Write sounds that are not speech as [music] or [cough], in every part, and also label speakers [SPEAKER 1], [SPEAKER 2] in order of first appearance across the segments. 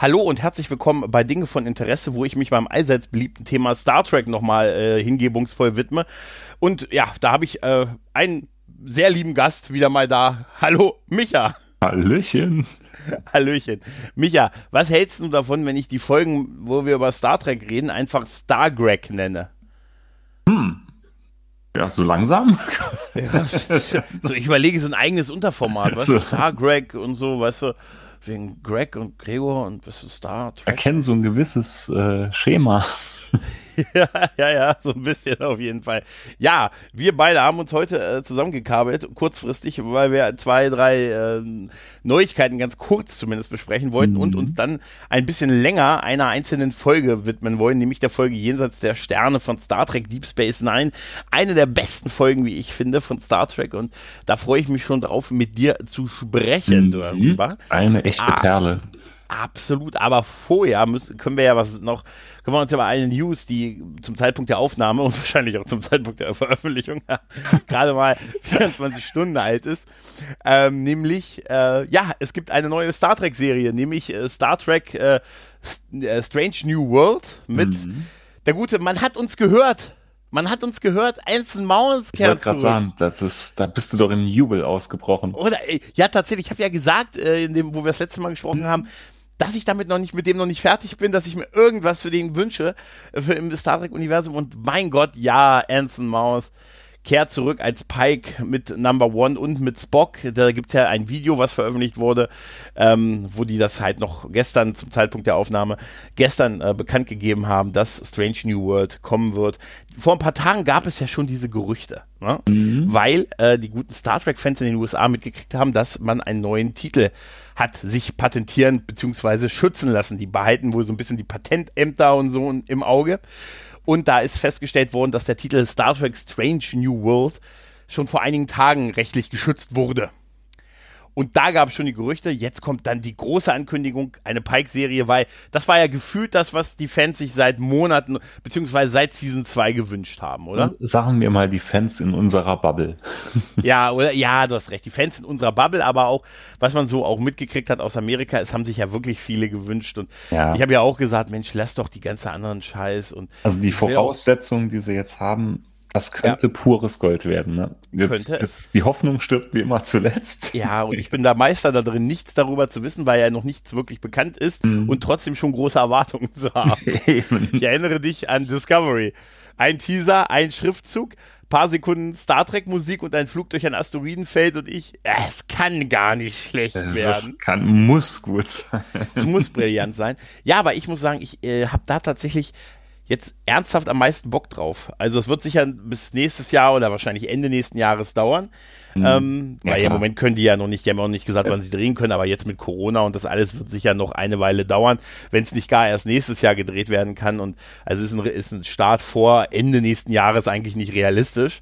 [SPEAKER 1] Hallo und herzlich willkommen bei Dinge von Interesse, wo ich mich meinem allseits beliebten Thema Star Trek nochmal äh, hingebungsvoll widme. Und ja, da habe ich äh, einen sehr lieben Gast wieder mal da. Hallo, Micha.
[SPEAKER 2] Hallöchen. [laughs]
[SPEAKER 1] Hallöchen. Micha, was hältst du davon, wenn ich die Folgen, wo wir über Star Trek reden, einfach Star Greg nenne?
[SPEAKER 2] Hm. Ja, so langsam. [laughs]
[SPEAKER 1] Ja. so, ich überlege so ein eigenes Unterformat, weißt du, [laughs] Star Greg und so, weißt du wegen Greg und Gregor und was ist
[SPEAKER 2] Trek. Erkennen so ein gewisses äh, Schema. [laughs]
[SPEAKER 1] ja, ja, ja, so ein bisschen auf jeden Fall. Ja, wir beide haben uns heute äh, zusammengekabelt, kurzfristig, weil wir zwei, drei äh, Neuigkeiten ganz kurz zumindest besprechen wollten mhm. und uns dann ein bisschen länger einer einzelnen Folge widmen wollen, nämlich der Folge Jenseits der Sterne von Star Trek Deep Space Nine. Eine der besten Folgen, wie ich finde, von Star Trek und da freue ich mich schon drauf, mit dir zu sprechen mhm. darüber.
[SPEAKER 2] Eine echte ah, Perle.
[SPEAKER 1] Absolut, aber vorher müssen, können wir ja was noch, können wir uns ja mal eine News, die zum Zeitpunkt der Aufnahme und [laughs] wahrscheinlich auch zum Zeitpunkt der Veröffentlichung [laughs] gerade mal 24 Stunden alt ist, ähm, nämlich, äh, ja, es gibt eine neue Star Trek-Serie, nämlich äh, Star Trek äh, äh Strange New World mit mhm. der gute, man hat uns gehört, man hat uns gehört, Einzeln Maus
[SPEAKER 2] kehrt gerade sagen, das ist, da bist du doch in Jubel ausgebrochen.
[SPEAKER 1] Oder, ja, tatsächlich, ich habe ja gesagt, äh, in dem, wo wir das letzte Mal gesprochen haben, dass ich damit noch nicht, mit dem noch nicht fertig bin, dass ich mir irgendwas für den wünsche, äh, für im Star Trek-Universum. Und mein Gott, ja, Anson Maus kehrt zurück als Pike mit Number One und mit Spock. Da gibt es ja ein Video, was veröffentlicht wurde, ähm, wo die das halt noch gestern zum Zeitpunkt der Aufnahme gestern äh, bekannt gegeben haben, dass Strange New World kommen wird. Vor ein paar Tagen gab es ja schon diese Gerüchte, ne? mhm. weil äh, die guten Star Trek-Fans in den USA mitgekriegt haben, dass man einen neuen Titel hat sich patentieren bzw. schützen lassen. Die behalten wohl so ein bisschen die Patentämter und so im Auge. Und da ist festgestellt worden, dass der Titel Star Trek Strange New World schon vor einigen Tagen rechtlich geschützt wurde. Und da gab es schon die Gerüchte, jetzt kommt dann die große Ankündigung, eine Pike-Serie, weil das war ja gefühlt das, was die Fans sich seit Monaten, beziehungsweise seit Season 2 gewünscht haben, oder?
[SPEAKER 2] Sagen wir mal die Fans in unserer Bubble. [laughs]
[SPEAKER 1] Ja, oder, ja, du hast recht, die Fans in unserer Bubble, aber auch, was man so auch mitgekriegt hat aus Amerika, es haben sich ja wirklich viele gewünscht. Und ja. ich habe ja auch gesagt, Mensch, lass doch die ganze anderen Scheiß. Und
[SPEAKER 2] also die Voraussetzungen, die sie jetzt haben, das könnte ja. pures Gold werden. Ne? Jetzt, jetzt die Hoffnung stirbt wie immer zuletzt.
[SPEAKER 1] Ja, und ich bin da Meister da drin, nichts darüber zu wissen, weil ja noch nichts wirklich bekannt ist mhm. und trotzdem schon große Erwartungen zu haben. [laughs] ich erinnere dich an Discovery. Ein Teaser, ein Schriftzug, paar Sekunden Star Trek Musik und ein Flug durch ein Asteroidenfeld und ich, es kann gar nicht schlecht es werden.
[SPEAKER 2] Es kann, muss gut sein.
[SPEAKER 1] Es muss brillant sein. Ja, aber ich muss sagen, ich äh, habe da tatsächlich jetzt ernsthaft am meisten Bock drauf. Also es wird sicher bis nächstes Jahr oder wahrscheinlich Ende nächsten Jahres dauern. Mhm. Ähm, ja, weil klar. im Moment können die ja noch nicht, die haben auch nicht gesagt, wann sie drehen können, aber jetzt mit Corona und das alles wird sicher noch eine Weile dauern, wenn es nicht gar erst nächstes Jahr gedreht werden kann. Und also ist ein, ist ein Start vor Ende nächsten Jahres eigentlich nicht realistisch.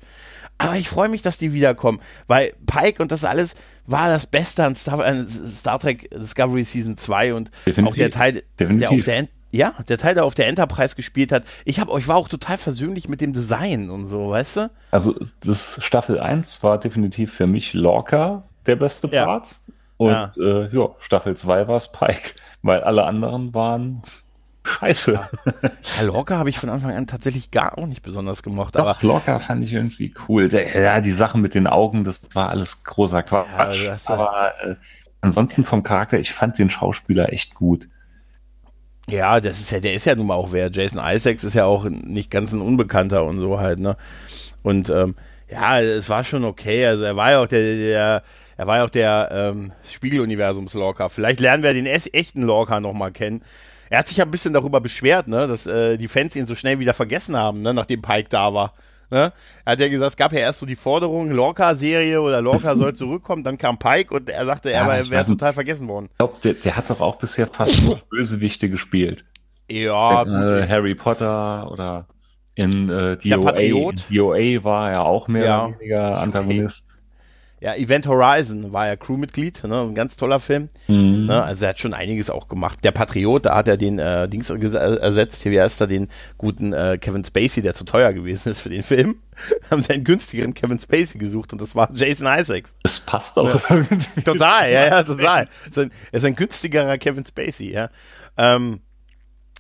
[SPEAKER 1] Aber ich freue mich, dass die wiederkommen, weil Pike und das alles war das Beste an Star, an Star Trek Discovery Season 2 und Definitiv. auch der Teil, Definitiv. der auf der End ja, der Teil, der auf der Enterprise gespielt hat. Ich habe euch war auch total versöhnlich mit dem Design und so, weißt du?
[SPEAKER 2] Also das Staffel 1 war definitiv für mich Lorca der beste ja. Part. Und ja, äh, ja Staffel 2 war Spike, weil alle anderen waren scheiße. Ja.
[SPEAKER 1] ja Lorca habe ich von Anfang an tatsächlich gar auch nicht besonders gemocht.
[SPEAKER 2] Doch, aber Lorca fand ich irgendwie cool. Der, ja, die Sachen mit den Augen, das war alles großer Quatsch. Aber äh, ansonsten vom Charakter, ich fand den Schauspieler echt gut.
[SPEAKER 1] Ja, das ist ja, der ist ja nun mal auch wer. Jason Isaacs ist ja auch nicht ganz ein Unbekannter und so halt, ne? Und ähm, ja, es war schon okay. Also er war ja auch der, der er war ja auch der ähm, Spiegeluniversums-Lorca. Vielleicht lernen wir den echten Lorca nochmal kennen. Er hat sich ja ein bisschen darüber beschwert, ne, dass äh, die Fans ihn so schnell wieder vergessen haben, ne, nachdem Pike da war. Ne? Er hat ja gesagt, es gab ja erst so die Forderung, Lorca-Serie oder Lorca soll [laughs] zurückkommen, dann kam Pike und er sagte, ja, er wäre total vergessen worden.
[SPEAKER 2] Ich glaube, der, der, hat doch auch bisher fast nur [laughs] Bösewichte gespielt.
[SPEAKER 1] Ja,
[SPEAKER 2] in, äh, Harry Potter oder in äh, DOA. DOA war er auch mehr ja. oder weniger Antagonist.
[SPEAKER 1] Ja, Event Horizon war ja Crewmitglied, ne? ein ganz toller Film. Mhm. Ne? Also er hat schon einiges auch gemacht. Der Patriot, da hat er den äh, Dings ersetzt, hier wie heißt er, den guten äh, Kevin Spacey, der zu teuer gewesen ist für den Film. [laughs] Haben sie einen günstigeren Kevin Spacey gesucht und das war Jason Isaacs.
[SPEAKER 2] Das passt auch
[SPEAKER 1] ja. irgendwie. [laughs] Total, ja, ja, total. Er ist ein günstigerer Kevin Spacey, ja. Ähm,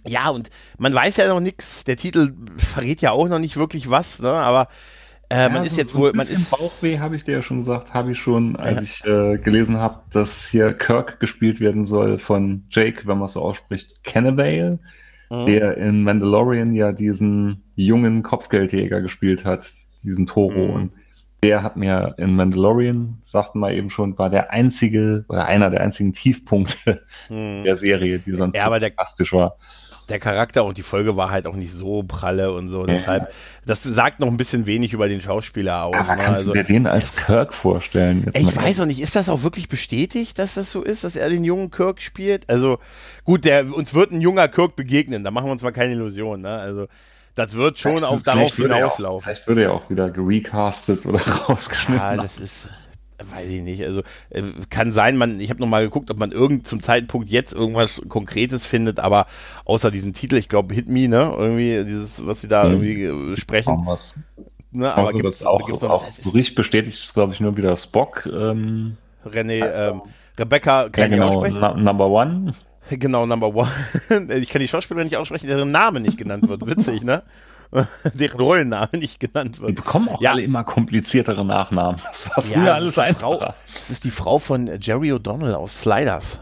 [SPEAKER 1] ja, und man weiß ja noch nichts. Der Titel verrät ja auch noch nicht wirklich was, ne? aber äh, ja, man ist so, jetzt wohl. So man ist
[SPEAKER 2] Bauchweh, habe ich dir ja schon gesagt, habe ich schon, als ja. ich äh, gelesen habe, dass hier Kirk gespielt werden soll von Jake, wenn man so ausspricht, Cannibale, mhm. der in Mandalorian ja diesen jungen Kopfgeldjäger gespielt hat, diesen Toro. Mhm. Und der hat mir in Mandalorian, sagten wir eben schon, war der einzige oder einer der einzigen Tiefpunkte mhm. der Serie, die sonst
[SPEAKER 1] ja, so fantastisch war der Charakter und die Folge war halt auch nicht so pralle und so. Ja. Deshalb, das sagt noch ein bisschen wenig über den Schauspieler aus.
[SPEAKER 2] Aber ne? kannst also, du dir den als Kirk vorstellen?
[SPEAKER 1] Jetzt ich weiß auch nicht, ist das auch wirklich bestätigt, dass das so ist, dass er den jungen Kirk spielt? Also gut, der, uns wird ein junger Kirk begegnen, da machen wir uns mal keine Illusion. Ne? Also das wird schon vielleicht, auf darauf hinauslaufen.
[SPEAKER 2] vielleicht würde er auch wieder gerecastet oder [laughs] rausgeschnitten. Ja,
[SPEAKER 1] das ist weiß ich nicht. Also äh, kann sein, man, ich habe noch mal geguckt, ob man irgend zum Zeitpunkt jetzt irgendwas Konkretes findet, aber außer diesem Titel, ich glaube Hit Me, ne, irgendwie dieses, was sie da mhm. irgendwie äh, sprechen. Was.
[SPEAKER 2] Ne, aber also gibt's, das auch, gibt's noch, auch so richtig bestätigt ist, glaube ich, nur wieder Spock. Ähm,
[SPEAKER 1] René, ähm, Rebecca, kann ja, genau, ich aussprechen?
[SPEAKER 2] Number One. [laughs]
[SPEAKER 1] Genau, Number One. [laughs] ich kann die Schauspielerin nicht aussprechen, deren Name nicht genannt wird. Witzig, ne? [laughs] deren Rollenname nicht genannt wird.
[SPEAKER 2] Die bekommen auch ja. alle immer kompliziertere Nachnamen. Das war früher ja, das alles einfacher.
[SPEAKER 1] Frau, das ist die Frau von Jerry O'Donnell aus Sliders.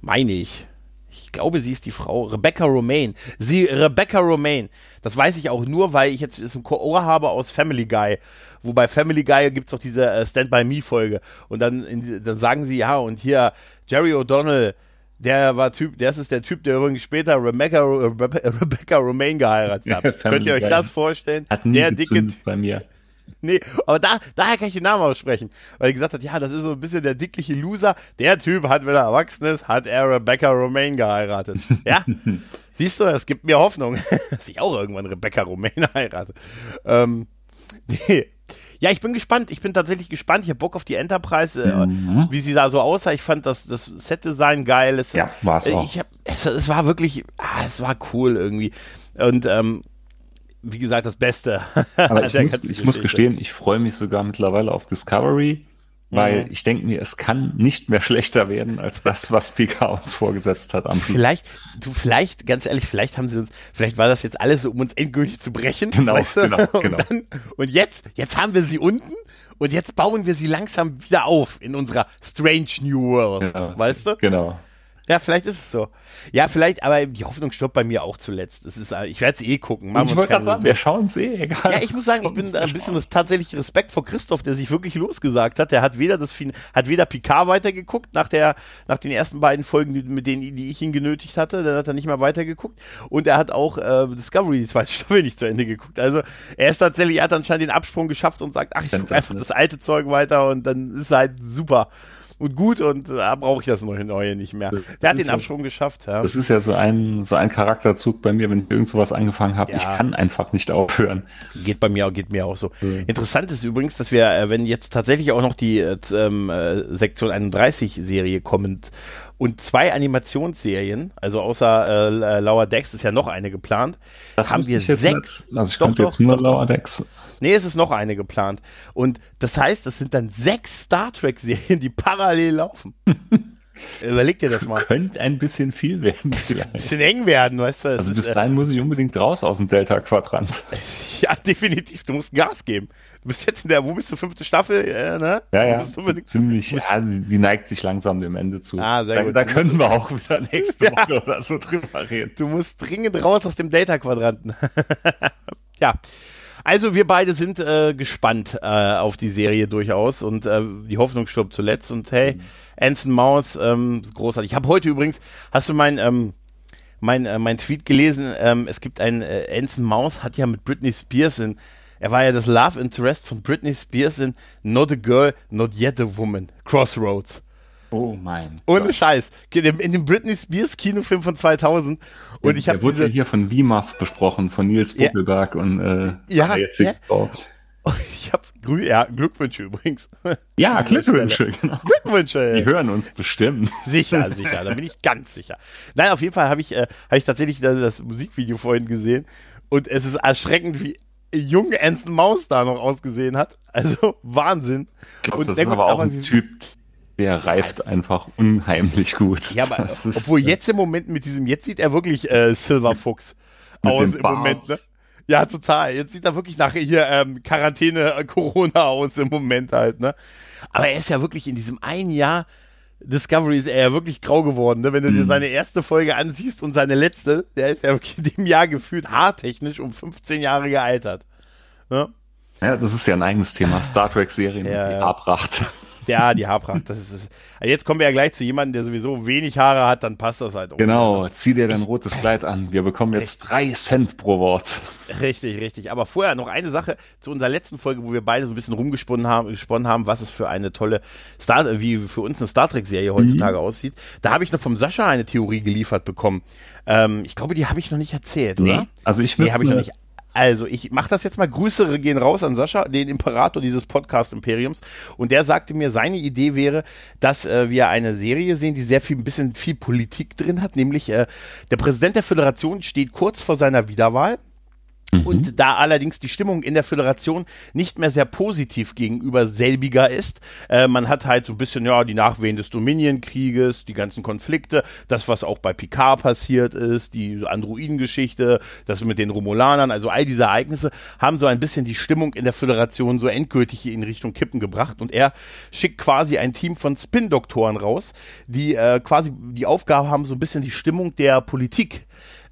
[SPEAKER 1] Meine ich. Ich glaube, sie ist die Frau Rebecca Romaine. Sie, Rebecca Romaine. Das weiß ich auch nur, weil ich jetzt ein Ohr habe aus Family Guy. Wobei Family Guy gibt es auch diese äh, Stand By Me Folge. Und dann, dann sagen sie, ja, und hier Jerry O'Donnell, der war Typ, der ist der Typ, der übrigens später Rebecca, [laughs] Rebecca Romaine geheiratet hat. Ja, Könnt ihr euch das vorstellen?
[SPEAKER 2] Hat nie der dicke bei mir. [laughs]
[SPEAKER 1] Nee, aber da, daher kann ich den Namen aussprechen. Weil er gesagt hat, ja, das ist so ein bisschen der dickliche Loser. Der Typ hat, wenn er erwachsen ist, hat er Rebecca Romaine geheiratet. Ja? [laughs] Siehst du, es gibt mir Hoffnung, dass ich auch irgendwann Rebecca Romaine heirate. Ähm, nee, ja, ich bin gespannt. Ich bin tatsächlich gespannt. Ich habe Bock auf die Enterprise, äh, mhm. wie sie da so aussah. Ich fand das, das Set-Design geil. Es,
[SPEAKER 2] ja, war es äh, auch.
[SPEAKER 1] Hab, es, es war wirklich, ah, es war cool irgendwie. Und ähm, wie gesagt, das Beste. [laughs]
[SPEAKER 2] Aber ich, muss, ich muss gestehen, ich freue mich sogar mittlerweile auf Discovery weil mhm. ich denke mir, es kann nicht mehr [laughs] schlechter werden als das, was Picard uns vorgesetzt hat. Am
[SPEAKER 1] vielleicht, du, vielleicht, ganz ehrlich, vielleicht haben sie uns, vielleicht war das jetzt alles so, um uns endgültig zu brechen.
[SPEAKER 2] Genau, weißt du? genau, [laughs]
[SPEAKER 1] und, genau. Dann, und jetzt, jetzt haben wir sie unten und jetzt bauen wir sie langsam wieder auf in unserer Strange New World. Ja, weißt du?
[SPEAKER 2] Genau.
[SPEAKER 1] Ja, vielleicht ist es so. Ja, vielleicht, aber die Hoffnung stirbt bei mir auch zuletzt. Es ist, ich werde es eh gucken.
[SPEAKER 2] Machen ich wollte gerade sagen, wir schauen es eh, egal.
[SPEAKER 1] Ja, ich muss sagen, ich bin ein bisschen das, tatsächlich Respekt vor Christoph, der sich wirklich losgesagt hat. Der hat weder das hat weder Picard weitergeguckt nach der, nach den ersten beiden Folgen, mit denen, die ich ihn genötigt hatte, dann hat er nicht mehr weitergeguckt. Und er hat auch äh, Discovery, die zweite [laughs] Staffel, nicht zu Ende geguckt. Also er ist tatsächlich, er hat anscheinend den Absprung geschafft und sagt, ach, ich gucke einfach das alte Zeug weiter und dann ist halt super und gut und da brauche ich das neue nicht mehr. Das der hat den Absprung geschafft. Ja.
[SPEAKER 2] Das ist ja so ein, so ein Charakterzug bei mir, wenn ich irgend sowas angefangen habe. Ja. Ich kann einfach nicht aufhören.
[SPEAKER 1] Geht bei mir, geht mir auch so. Mhm. Interessant ist übrigens, dass wir, äh, wenn jetzt tatsächlich auch noch die äh, ähm, äh Sektion 31 Serie kommt und zwei Animationsserien, also außer äh, Lower Decks ist ja noch eine geplant,
[SPEAKER 2] das haben wir sechs. Nicht. Also ich doch, jetzt nur Lower Decks.
[SPEAKER 1] Nee, es ist noch eine geplant. Und das heißt, es sind dann sechs Star Trek-Serien, die parallel laufen. [laughs] Überleg dir das mal.
[SPEAKER 2] Könnte ein bisschen viel werden.
[SPEAKER 1] Ein bisschen eng werden, weißt du.
[SPEAKER 2] Also bis äh, dahin muss ich unbedingt raus aus dem Delta-Quadrant. [laughs]
[SPEAKER 1] Ja, definitiv. Du musst Gas geben. Du bist jetzt in der, wo bist du, fünfte Staffel, äh, ne?
[SPEAKER 2] Ja, ja, ziemlich, ja, die neigt sich langsam dem Ende zu. Ah, sehr da, gut. Da können wir auch wieder nächste [laughs] ja. Woche oder so drüber reden.
[SPEAKER 1] Du musst dringend raus aus dem Delta-Quadranten. [laughs] ja. Also wir beide sind äh, gespannt äh, auf die Serie durchaus und äh, die Hoffnung stirbt zuletzt und hey, mhm. Anson Mouth, ähm, großartig. Ich habe heute übrigens, hast du mein ähm, mein, äh, mein Tweet gelesen, ähm, es gibt ein, äh, Anson Mouth hat ja mit Britney Spears in, er war ja das Love Interest von Britney Spears in Not a Girl, Not Yet a Woman, Crossroads.
[SPEAKER 2] Oh mein.
[SPEAKER 1] Ohne Gott. Scheiß. In dem Britney Spears Kinofilm von 2000. Und ich habe
[SPEAKER 2] wurde ja hier von WIMAF besprochen, von Nils Buckelberg ja. und äh,
[SPEAKER 1] ja, ja.
[SPEAKER 2] Oh [laughs]
[SPEAKER 1] Ich habe ja, Glückwünsche übrigens. [laughs]
[SPEAKER 2] Ja, Glückwünsche,
[SPEAKER 1] genau. Glückwünsche.
[SPEAKER 2] Die hören uns bestimmt.
[SPEAKER 1] Sicher, [laughs] sicher, da bin ich ganz sicher. Nein, auf jeden Fall habe ich, äh, hab ich tatsächlich das Musikvideo vorhin gesehen und es ist erschreckend, wie jung Anson Maus da noch ausgesehen hat. Also [laughs] Wahnsinn.
[SPEAKER 2] Ich glaube, das ist aber auch ein Typ, der reift einfach unheimlich gut.
[SPEAKER 1] Ja, aber [laughs] obwohl jetzt im Moment mit diesem, jetzt sieht er wirklich äh, Silverfuchs aus im Bart. Moment, ne? Ja, total. Jetzt sieht er wirklich nach hier ähm, Quarantäne äh, Corona aus im Moment halt, ne? Aber er ist ja wirklich in diesem einen Jahr Discovery ist er ja wirklich grau geworden, ne? Wenn du dir mhm. seine erste Folge ansiehst und seine letzte, der ist ja wirklich in dem Jahr gefühlt haartechnisch um 15 Jahre gealtert. Ne?
[SPEAKER 2] Ja, das ist ja ein eigenes Thema. [laughs] Star Trek-Serien ja, die Haarpracht.
[SPEAKER 1] Ja, die Haarpracht, das ist es. Jetzt kommen wir ja gleich zu jemandem, der sowieso wenig Haare hat, dann passt das halt.
[SPEAKER 2] Auch genau, zieh dir dein rotes Kleid an. Wir bekommen jetzt drei Cent pro Wort.
[SPEAKER 1] Richtig, richtig. Aber vorher noch eine Sache zu unserer letzten Folge, wo wir beide so ein bisschen rumgesponnen haben, gesponnen haben, was es für eine tolle Star, wie für uns eine Star Trek-Serie heutzutage mhm. aussieht. Da habe ich noch vom Sascha eine Theorie geliefert bekommen. Ähm, ich glaube, die habe ich noch nicht erzählt, oder? Nee,
[SPEAKER 2] also ich wüsste, nee,
[SPEAKER 1] habe ich noch nicht also, ich mache das jetzt mal. Grüße gehen raus an Sascha, den Imperator dieses Podcast-Imperiums. Und der sagte mir, seine Idee wäre, dass äh, wir eine Serie sehen, die sehr viel, ein bisschen viel Politik drin hat. Nämlich, äh, der Präsident der Föderation steht kurz vor seiner Wiederwahl. Mhm. Und da allerdings die Stimmung in der Föderation nicht mehr sehr positiv gegenüber selbiger ist, äh, man hat halt so ein bisschen, ja, die Nachwehen des Dominion-Krieges, die ganzen Konflikte, das, was auch bei Picard passiert ist, die Androiden-Geschichte, das mit den Romulanern, also all diese Ereignisse haben so ein bisschen die Stimmung in der Föderation so endgültig in Richtung Kippen gebracht und er schickt quasi ein Team von Spin-Doktoren raus, die äh, quasi die Aufgabe haben, so ein bisschen die Stimmung der Politik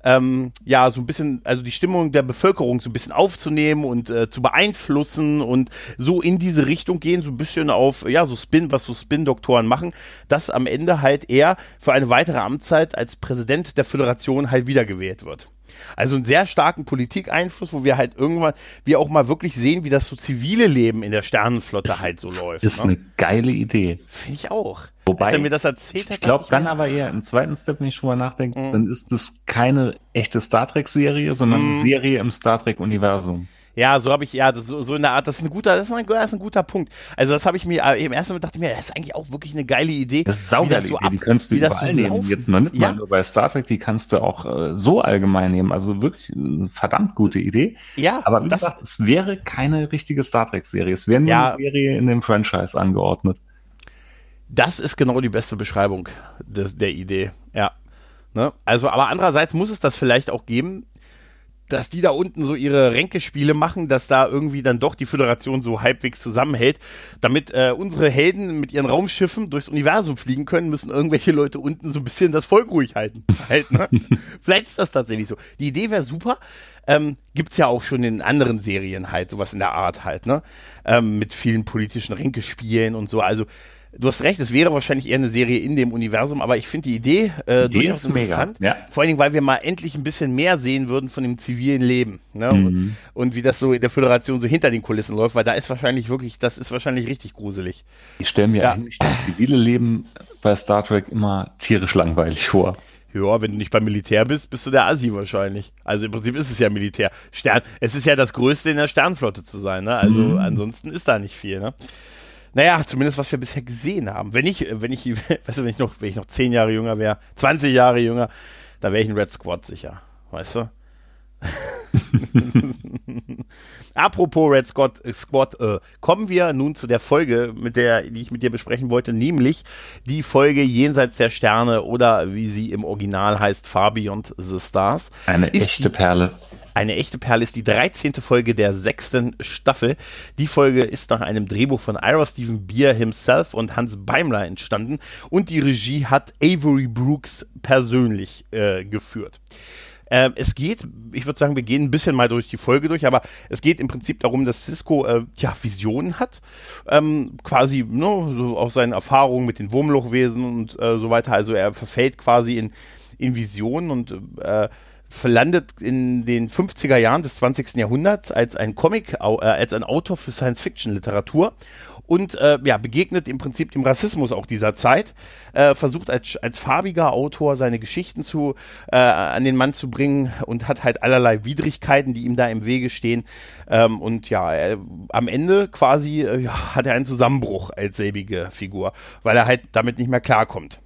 [SPEAKER 1] ähm, ja, so ein bisschen, also die Stimmung der Bevölkerung so ein bisschen aufzunehmen und äh, zu beeinflussen und so in diese Richtung gehen, so ein bisschen auf, ja, so Spin, was so Spin-Doktoren machen, dass am Ende halt er für eine weitere Amtszeit als Präsident der Föderation halt wiedergewählt wird. Also einen sehr starken Politikeinfluss, wo wir halt irgendwann, wir auch mal wirklich sehen, wie das so zivile Leben in der Sternenflotte ist, halt so läuft.
[SPEAKER 2] Ist ne? eine geile Idee.
[SPEAKER 1] Finde ich auch.
[SPEAKER 2] Wobei, Als er mir das erzählt hat, ich glaube dann aber eher im zweiten Step, wenn ich schon mal nachdenke, mhm. dann ist das keine echte Star Trek Serie, sondern mhm. eine Serie im Star Trek Universum.
[SPEAKER 1] Ja, so habe ich, ja, das, so in der Art, das ist ein guter, das ist ein, das ist ein guter Punkt. Also das habe ich mir, äh, im ersten Moment dachte ich mir, das ist eigentlich auch wirklich eine geile Idee.
[SPEAKER 2] Das ist saugeile so Idee, die kannst du überall so nehmen. Jetzt noch nicht ja. mal nur bei Star Trek, die kannst du auch äh, so allgemein nehmen. Also wirklich eine verdammt gute Idee.
[SPEAKER 1] Ja.
[SPEAKER 2] Aber wie gesagt, es wäre keine richtige Star Trek-Serie. Es wäre nur ja. eine Serie in dem Franchise angeordnet.
[SPEAKER 1] Das ist genau die beste Beschreibung des, der Idee, ja. Ne? Also, aber andererseits muss es das vielleicht auch geben, dass die da unten so ihre Ränkespiele machen, dass da irgendwie dann doch die Föderation so halbwegs zusammenhält, damit äh, unsere Helden mit ihren Raumschiffen durchs Universum fliegen können, müssen irgendwelche Leute unten so ein bisschen das Volk ruhig halten. [laughs] halt, ne? [laughs] Vielleicht ist das tatsächlich so. Die Idee wäre super. Ähm, gibt's ja auch schon in anderen Serien halt, sowas in der Art halt, ne? Ähm, mit vielen politischen Ränkespielen und so. Also du hast recht, es wäre wahrscheinlich eher eine Serie in dem Universum, aber ich finde die Idee, äh, die durchaus interessant. Ja. Vor allen Dingen, weil wir mal endlich ein bisschen mehr sehen würden von dem zivilen Leben. Ne? Mhm. Und, wie das so in der Föderation so hinter den Kulissen läuft, weil da ist wahrscheinlich wirklich, das ist wahrscheinlich richtig gruselig.
[SPEAKER 2] Ich stelle mir ja. eigentlich das zivile Leben bei Star Trek immer tierisch langweilig vor.
[SPEAKER 1] Ja, wenn du nicht beim Militär bist, bist du der Assi wahrscheinlich. Also im Prinzip ist es ja Militär. Stern, es ist ja das Größte in der Sternflotte zu sein, ne? Also mhm. ansonsten ist da nicht viel, ne? Naja, zumindest was wir bisher gesehen haben. Wenn ich, wenn ich, [laughs] weißt du, wenn ich noch, wenn ich noch 10 Jahre jünger wäre, 20 Jahre jünger, da wäre ich ein Red Squad sicher. Weißt du? [laughs] Apropos Red Squad, äh, Squad äh, kommen wir nun zu der Folge, mit der, die ich mit dir besprechen wollte, nämlich die Folge Jenseits der Sterne oder wie sie im Original heißt, Far Beyond the Stars.
[SPEAKER 2] Eine echte die, Perle.
[SPEAKER 1] Eine echte Perle ist die 13. Folge der sechsten Staffel. Die Folge ist nach einem Drehbuch von Ira Stephen Beer himself und Hans Beimler entstanden und die Regie hat Avery Brooks persönlich äh, geführt. Äh, es geht, ich würde sagen, wir gehen ein bisschen mal durch die Folge durch, aber es geht im Prinzip darum, dass Cisco äh, ja, Visionen hat, ähm, quasi ne, so aus seinen Erfahrungen mit den Wurmlochwesen und äh, so weiter. Also er verfällt quasi in, in Visionen und äh, landet in den 50er Jahren des 20. Jahrhunderts als ein Comic, äh, als ein Autor für Science-Fiction-Literatur und äh, ja, begegnet im Prinzip dem Rassismus auch dieser Zeit, äh, versucht als, als farbiger Autor seine Geschichten zu, äh, an den Mann zu bringen und hat halt allerlei Widrigkeiten, die ihm da im Wege stehen. Ähm, und ja, er, am Ende quasi äh, ja, hat er einen Zusammenbruch als selbige Figur, weil er halt damit nicht mehr klarkommt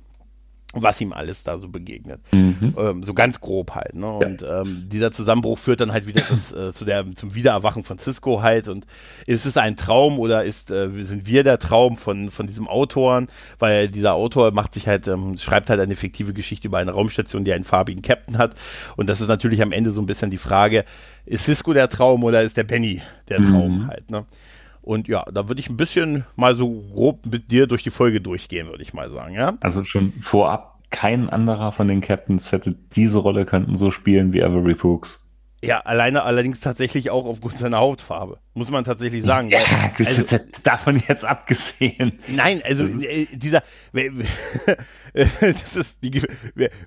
[SPEAKER 1] was ihm alles da so begegnet. Mhm. Ähm, so ganz grob halt. Ne? Ja. Und ähm, dieser Zusammenbruch führt dann halt wieder das, äh, zu der, zum Wiedererwachen von Cisco halt. Und ist es ein Traum oder ist, äh, sind wir der Traum von, von diesem Autoren? Weil dieser Autor macht sich halt, ähm, schreibt halt eine fiktive Geschichte über eine Raumstation, die einen farbigen Captain hat. Und das ist natürlich am Ende so ein bisschen die Frage, ist Cisco der Traum oder ist der Benny der Traum mhm. halt, ne? Und ja, da würde ich ein bisschen mal so grob mit dir durch die Folge durchgehen, würde ich mal sagen, ja.
[SPEAKER 2] Also schon vorab, kein anderer von den Captains hätte diese Rolle könnten so spielen wie Avery Brooks.
[SPEAKER 1] Ja, alleine allerdings tatsächlich auch aufgrund seiner Hautfarbe, muss man tatsächlich sagen.
[SPEAKER 2] Ja, weil, also, davon jetzt abgesehen.
[SPEAKER 1] Nein, also äh, dieser, [laughs] das ist die,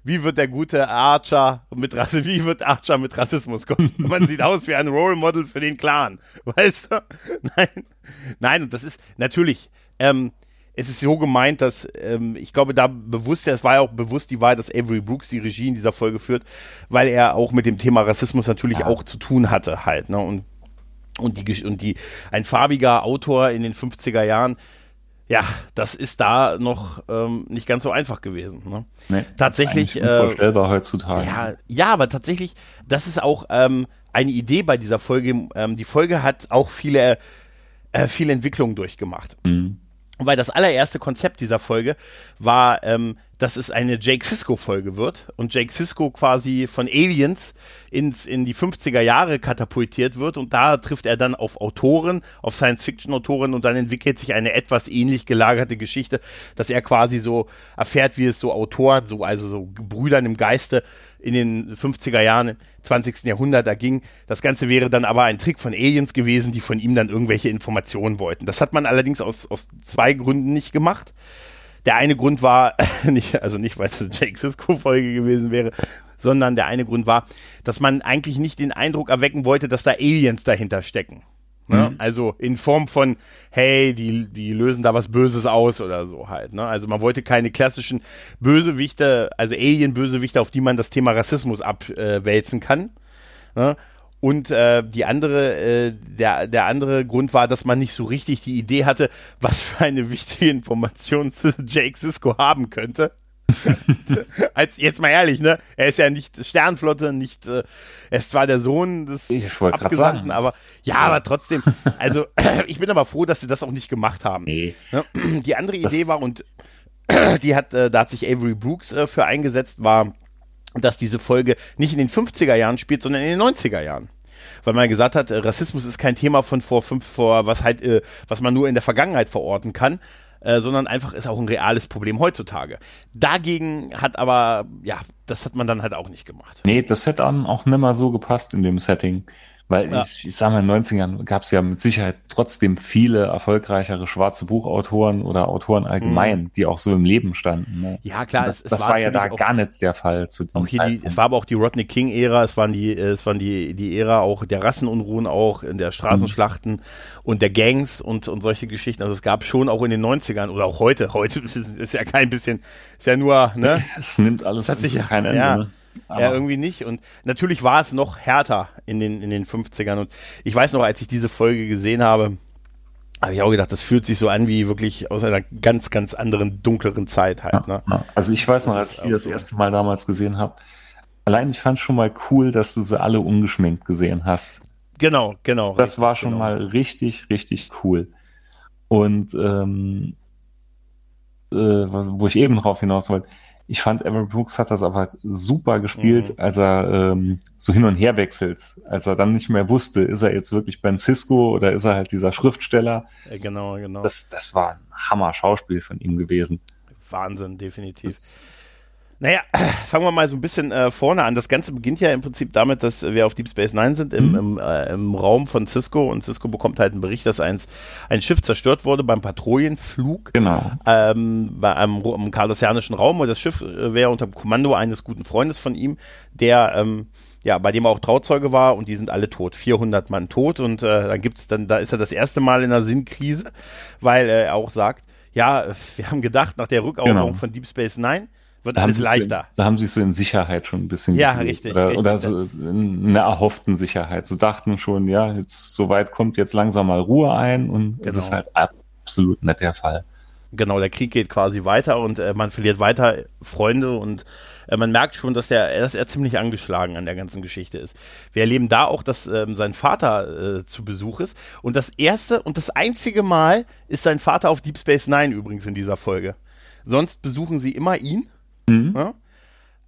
[SPEAKER 1] wie wird der gute Archer mit Rassismus, wie wird Archer mit Rassismus kommen? [laughs] Man sieht aus wie ein Role Model für den Clan, [laughs] weißt du? Nein, nein, und das ist natürlich, ähm, es ist so gemeint, dass ähm, ich glaube, da bewusst, es war ja auch bewusst die Wahl, dass Avery Brooks die Regie in dieser Folge führt, weil er auch mit dem Thema Rassismus natürlich ja. auch zu tun hatte halt, ne? Und und die und die ein farbiger Autor in den 50er Jahren, ja, das ist da noch ähm, nicht ganz so einfach gewesen. Ne? Nee, tatsächlich.
[SPEAKER 2] Unvorstellbar äh, heutzutage.
[SPEAKER 1] Ja, ja, aber tatsächlich, das ist auch ähm, eine Idee bei dieser Folge. Ähm, die Folge hat auch viele, äh, viele Entwicklungen durchgemacht. Mhm weil das allererste Konzept dieser Folge war, ähm, dass es eine Jake Sisko-Folge wird und Jake Sisko quasi von Aliens ins, in die 50er Jahre katapultiert wird und da trifft er dann auf Autoren, auf Science-Fiction-Autoren und dann entwickelt sich eine etwas ähnlich gelagerte Geschichte, dass er quasi so erfährt, wie es so Autoren, so, also so Brüdern im Geiste in den 50er Jahren, 20. Jahrhundert da ging. Das Ganze wäre dann aber ein Trick von Aliens gewesen, die von ihm dann irgendwelche Informationen wollten. Das hat man allerdings aus, aus zwei Gründen nicht gemacht. Der eine Grund war, [laughs] nicht, also nicht, weil es eine Jake Sisko-Folge gewesen wäre, sondern der eine Grund war, dass man eigentlich nicht den Eindruck erwecken wollte, dass da Aliens dahinter stecken. Ne? Mhm. Also in Form von, hey, die, die lösen da was Böses aus oder so halt. Ne? Also man wollte keine klassischen Bösewichte, also Alien-Bösewichte, auf die man das Thema Rassismus abwälzen äh, kann. Ne? Und äh, die andere, äh, der, der andere Grund war, dass man nicht so richtig die Idee hatte, was für eine wichtige Information [laughs] Jake Sisko haben könnte. [laughs] Als jetzt mal ehrlich, ne? Er ist ja nicht Sternflotte, nicht, äh, er ist zwar der Sohn des
[SPEAKER 2] Abgesandten,
[SPEAKER 1] aber ja, aber trotzdem. Also [clears throat] ich bin aber froh, dass sie das auch nicht gemacht haben. Nee. Ne? Die andere Idee das war und [clears throat] die hat, äh, da hat sich Avery Brooks äh, für eingesetzt, war dass diese Folge nicht in den 50er Jahren spielt, sondern in den 90er Jahren. Weil man gesagt hat, äh, Rassismus ist kein Thema von vor fünf, vor was halt, äh, was man nur in der Vergangenheit verorten kann, äh, sondern einfach ist auch ein reales Problem heutzutage. Dagegen hat aber, ja, das hat man dann halt auch nicht gemacht.
[SPEAKER 2] Nee, das hätte dann auch nimmer so gepasst in dem Setting. Weil ja. ich, ich sag mal, in den 90ern gab es ja mit Sicherheit trotzdem viele erfolgreichere schwarze Buchautoren oder Autoren allgemein, mhm. die auch so im Leben standen. Ne?
[SPEAKER 1] Ja, klar.
[SPEAKER 2] Das, es, das war, war ja da gar nicht der Fall zu
[SPEAKER 1] auch hier die, Es war aber auch die Rodney King-Ära, es waren die, es waren die, die Ära auch der Rassenunruhen auch, in der Straßenschlachten mhm. und der Gangs und, und solche Geschichten. Also es gab schon auch in den 90ern oder auch heute, [laughs] heute ist ja kein bisschen, ist ja nur, ne?
[SPEAKER 2] Es nimmt alles
[SPEAKER 1] hat sich kein Ende. Ja, ne? Aber ja, irgendwie nicht. Und natürlich war es noch härter in den, in den 50ern. Und ich weiß noch, als ich diese Folge gesehen habe, habe ich auch gedacht, das fühlt sich so an wie wirklich aus einer ganz, ganz anderen, dunkleren Zeit halt. Ne?
[SPEAKER 2] Ja, also ich weiß noch, als ich die das erste Mal damals gesehen habe, allein ich fand schon mal cool, dass du sie alle ungeschminkt gesehen hast.
[SPEAKER 1] Genau, genau.
[SPEAKER 2] Das richtig, war schon genau. mal richtig, richtig cool. Und ähm, äh, wo ich eben drauf hinaus wollte, ich fand, Evan Brooks hat das aber super gespielt, mhm. als er ähm, so hin und her wechselt. Als er dann nicht mehr wusste, ist er jetzt wirklich Ben Cisco oder ist er halt dieser Schriftsteller.
[SPEAKER 1] Ja, genau, genau.
[SPEAKER 2] Das, das war ein Hammer-Schauspiel von ihm gewesen.
[SPEAKER 1] Wahnsinn, definitiv. Naja, [clears throat] fangen wir mal so ein bisschen äh, vorne an. Das Ganze beginnt ja im Prinzip damit, dass wir auf Deep Space Nine sind, im, mhm. im, äh, im Raum von Cisco und Cisco bekommt halt einen Bericht, dass eins, ein Schiff zerstört wurde beim Patrouillenflug.
[SPEAKER 2] Genau.
[SPEAKER 1] Ähm, bei einem, einem kardassianischen Raum und das Schiff äh, wäre unter dem Kommando eines guten Freundes von ihm, der ähm, ja, bei dem er auch Trauzeuge war und die sind alle tot. 400 Mann tot und äh, dann gibt's dann, da ist er das erste Mal in einer Sinnkrise, weil er auch sagt, ja, wir haben gedacht, nach der Rückeroberung genau. von Deep Space Nine wird da alles leichter.
[SPEAKER 2] So, da haben sie so in Sicherheit schon ein bisschen
[SPEAKER 1] Ja, gefühlt. richtig.
[SPEAKER 2] Oder,
[SPEAKER 1] richtig.
[SPEAKER 2] oder so in einer erhofften Sicherheit. So dachten schon, ja, jetzt soweit kommt jetzt langsam mal Ruhe ein und genau. es ist halt absolut nicht der Fall.
[SPEAKER 1] Genau, der Krieg geht quasi weiter und äh, man verliert weiter Freunde und äh, man merkt schon, dass er, dass er ziemlich angeschlagen an der ganzen Geschichte ist. Wir erleben da auch, dass ähm, sein Vater äh, zu Besuch ist und das erste und das einzige Mal ist sein Vater auf Deep Space Nine übrigens in dieser Folge. Sonst besuchen sie immer ihn Mhm. Ja?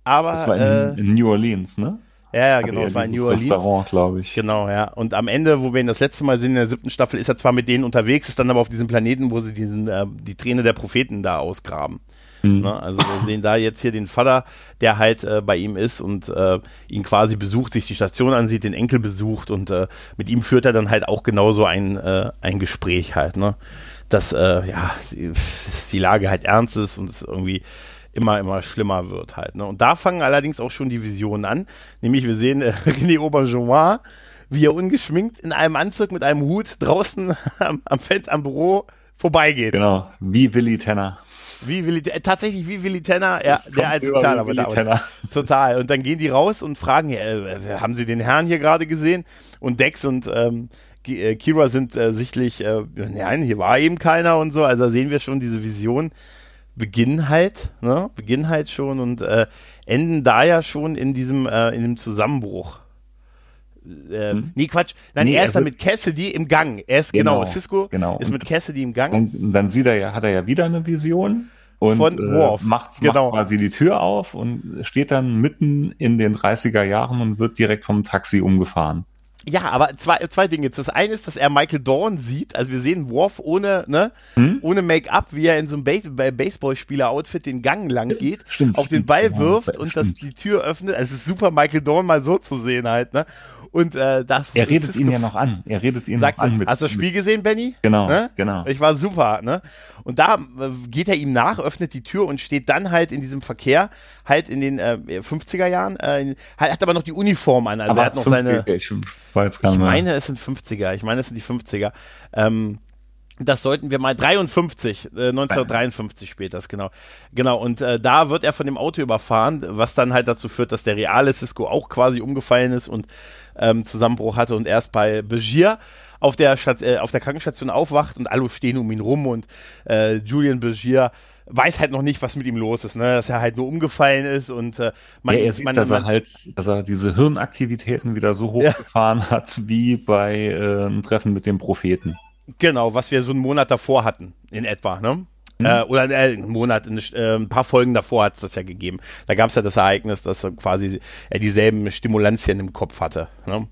[SPEAKER 1] Aber,
[SPEAKER 2] das war in, äh, in, New Orleans, ne?
[SPEAKER 1] Ja, ja, genau,
[SPEAKER 2] es war in New Orleans. Restaurant, glaube ich.
[SPEAKER 1] Genau, ja. Und am Ende, wo wir ihn das letzte Mal sind, in der siebten Staffel, ist er zwar mit denen unterwegs, ist dann aber auf diesem Planeten, wo sie diesen, äh, die Träne der Propheten da ausgraben. Mhm. Ne? Also wir sehen da jetzt hier den Vater, der halt äh, bei ihm ist und äh, ihn quasi besucht, sich die Station ansieht, den Enkel besucht und äh, mit ihm führt er dann halt auch genauso ein, äh, ein Gespräch halt, ne? Dass äh, ja, die, die Lage halt ernst ist und es irgendwie immer, immer schlimmer wird halt. Ne? Und da fangen allerdings auch schon die Visionen an. Nämlich wir sehen äh, [laughs] René Aubergeois, wie er ungeschminkt in einem Anzug mit einem Hut draußen [laughs] am, am Fenster am Büro vorbeigeht.
[SPEAKER 2] Genau, wie Willy Tenner.
[SPEAKER 1] Wie Willi, äh, tatsächlich wie Willy Tenner, ja, der als Sozialarbeiter. Total. Und dann gehen die raus und fragen, äh, haben Sie den Herrn hier gerade gesehen? Und Dex und ähm, äh, Kira sind äh, sichtlich, äh, nein, hier war eben keiner und so. Also sehen wir schon diese Vision beginnen halt, ne? Beginnen halt schon und äh, enden da ja schon in diesem, äh, in dem Zusammenbruch. Äh, hm. Nee, Quatsch. Nein, nee, er ist dann mit Cassidy im Gang. Er ist, genau, genau Cisco
[SPEAKER 2] genau.
[SPEAKER 1] ist mit Cassidy im Gang.
[SPEAKER 2] Und dann sieht er ja, hat er ja wieder eine Vision. Und
[SPEAKER 1] Von Worf.
[SPEAKER 2] Äh, macht, genau. macht quasi die Tür auf und steht dann mitten in den 30er Jahren und wird direkt vom Taxi umgefahren.
[SPEAKER 1] Ja, aber zwei, zwei Dinge. Das eine ist, dass er Michael Dorn sieht. Also wir sehen Worf ohne, ne, hm? ohne Make-up, wie er in so einem Baseballspieler-Outfit den Gang lang geht, stimmt, auch den Ball wirft ja, und stimmt. dass die Tür öffnet. Also es ist super, Michael Dorn mal so zu sehen halt, ne? Und äh, da
[SPEAKER 2] Er redet ihn ja noch an. Er redet ihn
[SPEAKER 1] noch
[SPEAKER 2] an.
[SPEAKER 1] Mit, hast du das Spiel gesehen, Benny?
[SPEAKER 2] Genau, ne? genau.
[SPEAKER 1] Ich war super, ne? Und da äh, geht er ihm nach, öffnet die Tür und steht dann halt in diesem Verkehr, halt in den äh, 50er Jahren, äh, hat aber noch die Uniform an. Also aber er hat noch 50er, seine.
[SPEAKER 2] Ich weiß gar
[SPEAKER 1] nicht. Ich meine, es sind 50er. Ich meine, es sind die 50er. Ähm, das sollten wir mal 53, äh, 1953 später, genau. Genau, und äh, da wird er von dem Auto überfahren, was dann halt dazu führt, dass der reale Cisco auch quasi umgefallen ist und ähm, Zusammenbruch hatte und erst bei Begier auf der, Stat äh, auf der Krankenstation aufwacht und alle stehen um ihn rum und äh, Julian Begier weiß halt noch nicht, was mit ihm los ist, ne? dass er halt nur umgefallen ist und äh,
[SPEAKER 2] man, ja, er sieht, man, dass man, er halt, dass er diese Hirnaktivitäten wieder so hochgefahren ja. hat wie bei äh, einem Treffen mit dem Propheten.
[SPEAKER 1] Genau, was wir so einen Monat davor hatten, in etwa, ne? Mhm. Äh, oder äh, einen Monat, äh, ein paar Folgen davor hat es das ja gegeben. Da gab es ja das Ereignis, dass er quasi er dieselben Stimulantien im Kopf hatte. Ne?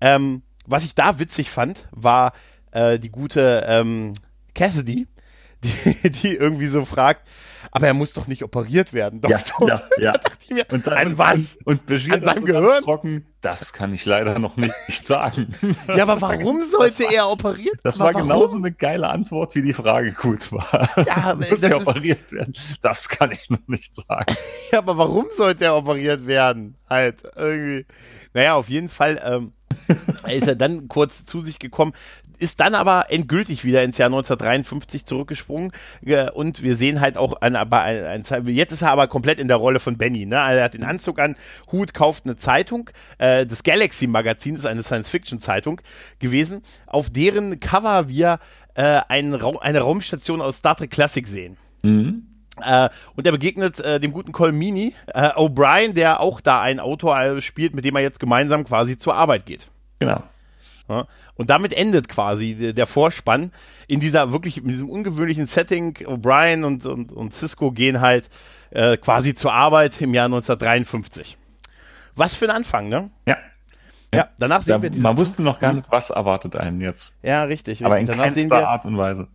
[SPEAKER 1] Ähm, was ich da witzig fand, war äh, die gute ähm, Cassidy, [laughs] die, die irgendwie so fragt, aber er muss doch nicht operiert werden, Doktor.
[SPEAKER 2] Ja, ja, [laughs] ja.
[SPEAKER 1] Da mir, und dann, an was?
[SPEAKER 2] Und, und an seinem Gehirn? Trocken, das kann ich leider noch nicht, nicht sagen. [laughs]
[SPEAKER 1] ja, aber warum sollte war, er operiert?
[SPEAKER 2] Das war warum? genauso eine geile Antwort, wie die Frage gut war. Ja, [laughs] aber muss er operiert werden? Das kann ich noch nicht sagen.
[SPEAKER 1] ja, aber warum sollte er operiert werden? Halt, irgendwie. Naja, auf jeden Fall, ähm, ist er dann kurz zu sich gekommen ist dann aber endgültig wieder ins Jahr 1953 zurückgesprungen äh, und wir sehen halt auch ein, ein, ein, jetzt ist er aber komplett in der Rolle von Benny, ne? Also er hat den Anzug an, Hut kauft eine Zeitung, äh, das Galaxy Magazin ist eine Science-Fiction-Zeitung gewesen, auf deren Cover wir äh, Ra eine Raumstation aus Star Trek Classic sehen. Mhm. Uh, und er begegnet uh, dem guten Colmini, uh, O'Brien, der auch da ein Auto spielt, mit dem er jetzt gemeinsam quasi zur Arbeit geht.
[SPEAKER 2] Genau.
[SPEAKER 1] Ja, und damit endet quasi der Vorspann in dieser wirklich, in diesem ungewöhnlichen Setting. O'Brien und, und, und Cisco gehen halt äh, quasi zur Arbeit im Jahr 1953. Was für ein Anfang, ne?
[SPEAKER 2] Ja.
[SPEAKER 1] Ja, danach sehen
[SPEAKER 2] da,
[SPEAKER 1] wir
[SPEAKER 2] dieses Man wusste noch gar nicht, was erwartet einen jetzt.
[SPEAKER 1] Ja, richtig.
[SPEAKER 2] Aber
[SPEAKER 1] richtig.
[SPEAKER 2] in danach keinster Art und Weise.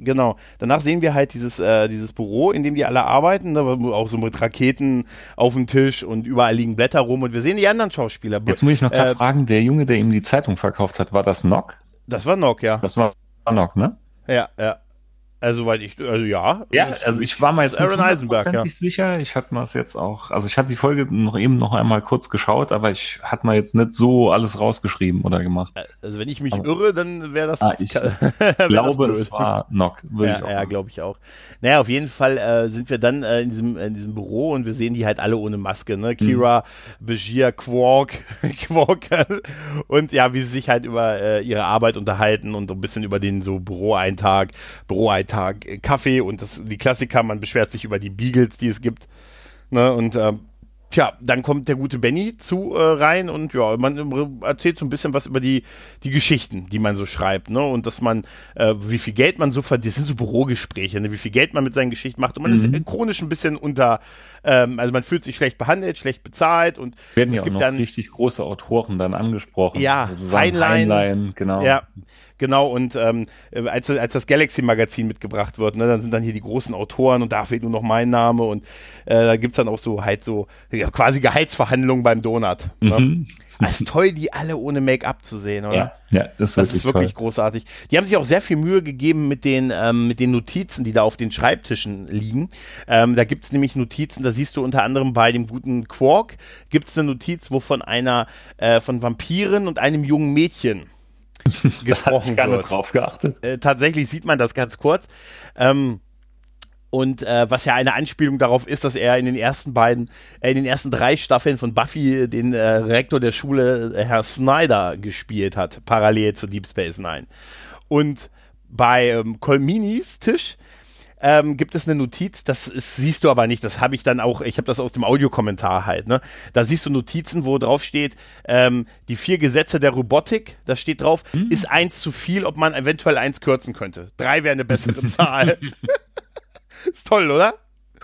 [SPEAKER 1] Genau. Danach sehen wir halt dieses, äh, dieses Büro, in dem die alle arbeiten, ne, auch so mit Raketen auf dem Tisch und überall liegen Blätter rum und wir sehen die anderen Schauspieler.
[SPEAKER 2] Jetzt muss ich noch gerade äh, fragen, der Junge, der ihm die Zeitung verkauft hat, war das Nock?
[SPEAKER 1] Das war Nock, ja.
[SPEAKER 2] Das war Nock, ne?
[SPEAKER 1] Ja, ja. Also, weil ich, also ja.
[SPEAKER 2] Ja, also ich war mal jetzt
[SPEAKER 1] Aaron Eisenberg, ja.
[SPEAKER 2] sicher. Ich hatte mal es jetzt auch, also ich hatte die Folge noch eben noch einmal kurz geschaut, aber ich hatte mal jetzt nicht so alles rausgeschrieben oder gemacht.
[SPEAKER 1] Also wenn ich mich aber, irre, dann wäre das.
[SPEAKER 2] Ah, ich [laughs] glaube, das es war Nock.
[SPEAKER 1] Ja, ja glaube ich auch. Naja, auf jeden Fall äh, sind wir dann äh, in, diesem, in diesem Büro und wir sehen die halt alle ohne Maske, ne? Kira, mhm. Bashir, Quark, [laughs] Quark und ja, wie sie sich halt über äh, ihre Arbeit unterhalten und so ein bisschen über den so Büroeintag, Büroeintag Tag Kaffee und das, die Klassiker, man beschwert sich über die Beagles, die es gibt. Ne? Und ähm, Tja, dann kommt der gute Benny zu äh, rein und ja, man erzählt so ein bisschen was über die, die Geschichten, die man so schreibt, ne? Und dass man, äh, wie viel Geld man so verdient, das sind so Bürogespräche, ne? Wie viel Geld man mit seinen Geschichten macht. Und man mhm. ist chronisch ein bisschen unter, ähm, also man fühlt sich schlecht behandelt, schlecht bezahlt und
[SPEAKER 2] werden ja auch noch dann, richtig große Autoren dann angesprochen.
[SPEAKER 1] Ja,
[SPEAKER 2] also Heinlein, Heinlein, genau.
[SPEAKER 1] Ja, genau. Und ähm, als, als das Galaxy-Magazin mitgebracht wird, ne, dann sind dann hier die großen Autoren und da fehlt nur noch mein Name und äh, da gibt's dann auch so halt so ja, quasi Gehaltsverhandlungen beim Donut. Ne? Mhm. Es [laughs] ist toll, die alle ohne Make-up zu sehen, oder?
[SPEAKER 2] Ja, ja das,
[SPEAKER 1] das ist wirklich toll. großartig. Die haben sich auch sehr viel Mühe gegeben mit den, ähm, mit den Notizen, die da auf den Schreibtischen liegen. Ähm, da gibt es nämlich Notizen, da siehst du unter anderem bei dem guten Quark, gibt es eine Notiz, wo von einer, äh, von Vampiren und einem jungen Mädchen [laughs] gesprochen da wird.
[SPEAKER 2] drauf geachtet.
[SPEAKER 1] Äh, tatsächlich sieht man das ganz kurz. Ähm, und äh, was ja eine Anspielung darauf ist, dass er in den ersten beiden, äh, in den ersten drei Staffeln von Buffy den äh, Rektor der Schule, äh, Herr Snyder, gespielt hat, parallel zu Deep Space Nine. Und bei ähm, Colminis Tisch ähm, gibt es eine Notiz, das ist, siehst du aber nicht, das habe ich dann auch, ich habe das aus dem Audiokommentar halt, ne? Da siehst du Notizen, wo drauf steht, ähm, die vier Gesetze der Robotik, da steht drauf, hm. ist eins zu viel, ob man eventuell eins kürzen könnte. Drei wäre eine bessere [laughs] Zahl. [laughs] [laughs] Ist toll, oder?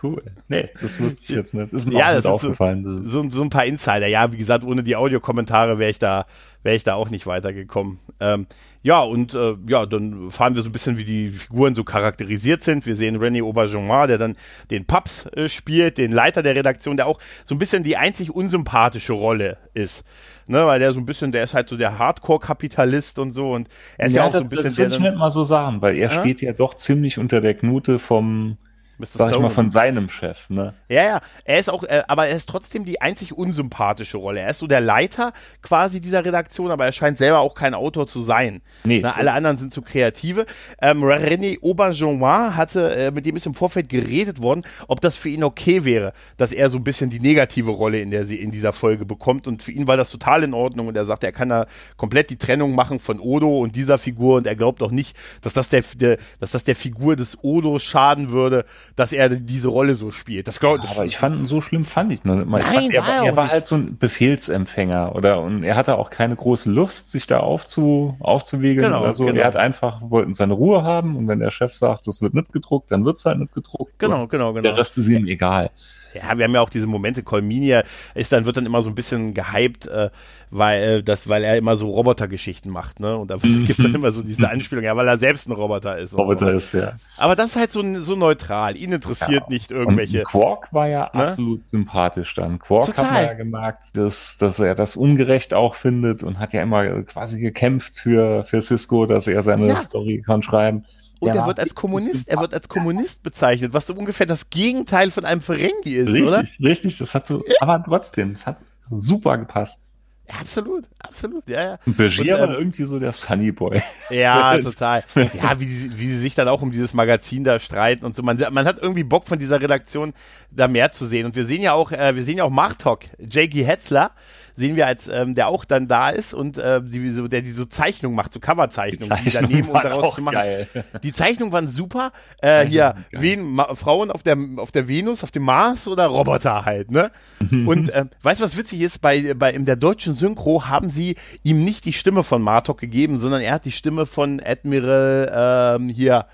[SPEAKER 2] Cool. Nee, das wusste ich jetzt nicht. Ist mir ja, auch nicht aufgefallen.
[SPEAKER 1] So, so, so, ein paar Insider. Ja, wie gesagt, ohne die Audiokommentare wäre ich da, wäre ich da auch nicht weitergekommen. Ähm, ja, und äh, ja, dann fahren wir so ein bisschen, wie die Figuren so charakterisiert sind. Wir sehen René Auberjonois, der dann den Paps äh, spielt, den Leiter der Redaktion, der auch so ein bisschen die einzig unsympathische Rolle ist. Ne, weil der so ein bisschen, der ist halt so der Hardcore-Kapitalist und so und er ist ja, ja auch das, so ein bisschen. Das
[SPEAKER 2] würde ich nicht mal so sagen, weil er ja? steht ja doch ziemlich unter der Knute vom, Mr. Sag ich mal von seinem Chef, ne?
[SPEAKER 1] Ja, ja. Er ist auch, äh, aber er ist trotzdem die einzig unsympathische Rolle. Er ist so der Leiter quasi dieser Redaktion, aber er scheint selber auch kein Autor zu sein. Nee. Na, alle anderen sind zu kreative. Ähm, René Auberjonois hatte, äh, mit dem ist im Vorfeld geredet worden, ob das für ihn okay wäre, dass er so ein bisschen die negative Rolle in, der, in dieser Folge bekommt. Und für ihn war das total in Ordnung. Und er sagt, er kann da komplett die Trennung machen von Odo und dieser Figur. Und er glaubt auch nicht, dass das der, der dass das der Figur des Odo schaden würde dass er diese Rolle so spielt. Das glaub,
[SPEAKER 2] ja, aber ich fand, so schlimm fand ich noch
[SPEAKER 1] Nein,
[SPEAKER 2] fand, er, war, er war halt so ein Befehlsempfänger oder und er hatte auch keine große Lust, sich da aufzu, aufzuwiegeln genau, oder so. Genau. Er hat einfach, wollten seine Ruhe haben und wenn der Chef sagt, das wird nicht gedruckt, dann wird es halt nicht gedruckt.
[SPEAKER 1] Genau, genau, genau.
[SPEAKER 2] Der Rest ist ihm egal
[SPEAKER 1] ja, wir haben ja auch diese Momente, Colminia ist dann, wird dann immer so ein bisschen gehypt, äh, weil, äh, das, weil er immer so Robotergeschichten macht, ne? Und da mhm. gibt es dann immer so [laughs] diese Anspielung, ja, weil er selbst ein Roboter ist.
[SPEAKER 2] Roboter so. ist, ja.
[SPEAKER 1] Aber das ist halt so, so neutral. Ihn interessiert ja. nicht irgendwelche. Und
[SPEAKER 2] Quark war ja ne? absolut sympathisch dann. Quark Total. hat man ja gemerkt, dass, dass er das ungerecht auch findet und hat ja immer quasi gekämpft für, für Cisco, dass er seine ja. Story kann schreiben.
[SPEAKER 1] Und er wird als Kommunist, er wird als Kommunist bezeichnet, was so ungefähr das Gegenteil von einem Ferengi ist,
[SPEAKER 2] richtig,
[SPEAKER 1] oder?
[SPEAKER 2] Richtig, das hat so, ja. aber trotzdem, es hat super gepasst.
[SPEAKER 1] Absolut, absolut, ja, ja.
[SPEAKER 2] Begier war ähm, irgendwie so der Sunny Boy.
[SPEAKER 1] Ja, [laughs] total. Ja, wie, wie sie sich dann auch um dieses Magazin da streiten und so. Man, man hat irgendwie Bock von dieser Redaktion da mehr zu sehen. Und wir sehen ja auch, äh, wir sehen ja auch Martok, J.G. Hetzler, sehen wir als, ähm, der auch dann da ist und äh, die, so, der die so Zeichnung macht, so Coverzeichnungen, die, die daneben um daraus zu machen. Geil. Die Zeichnungen waren super. Äh, hier, Ven Frauen auf der, auf der Venus, auf dem Mars oder Roboter halt, ne? und äh, weißt du, was witzig ist? Bei, bei in der deutschen Synchro haben sie ihm nicht die Stimme von Martok gegeben, sondern er hat die Stimme von Admiral, ähm, hier,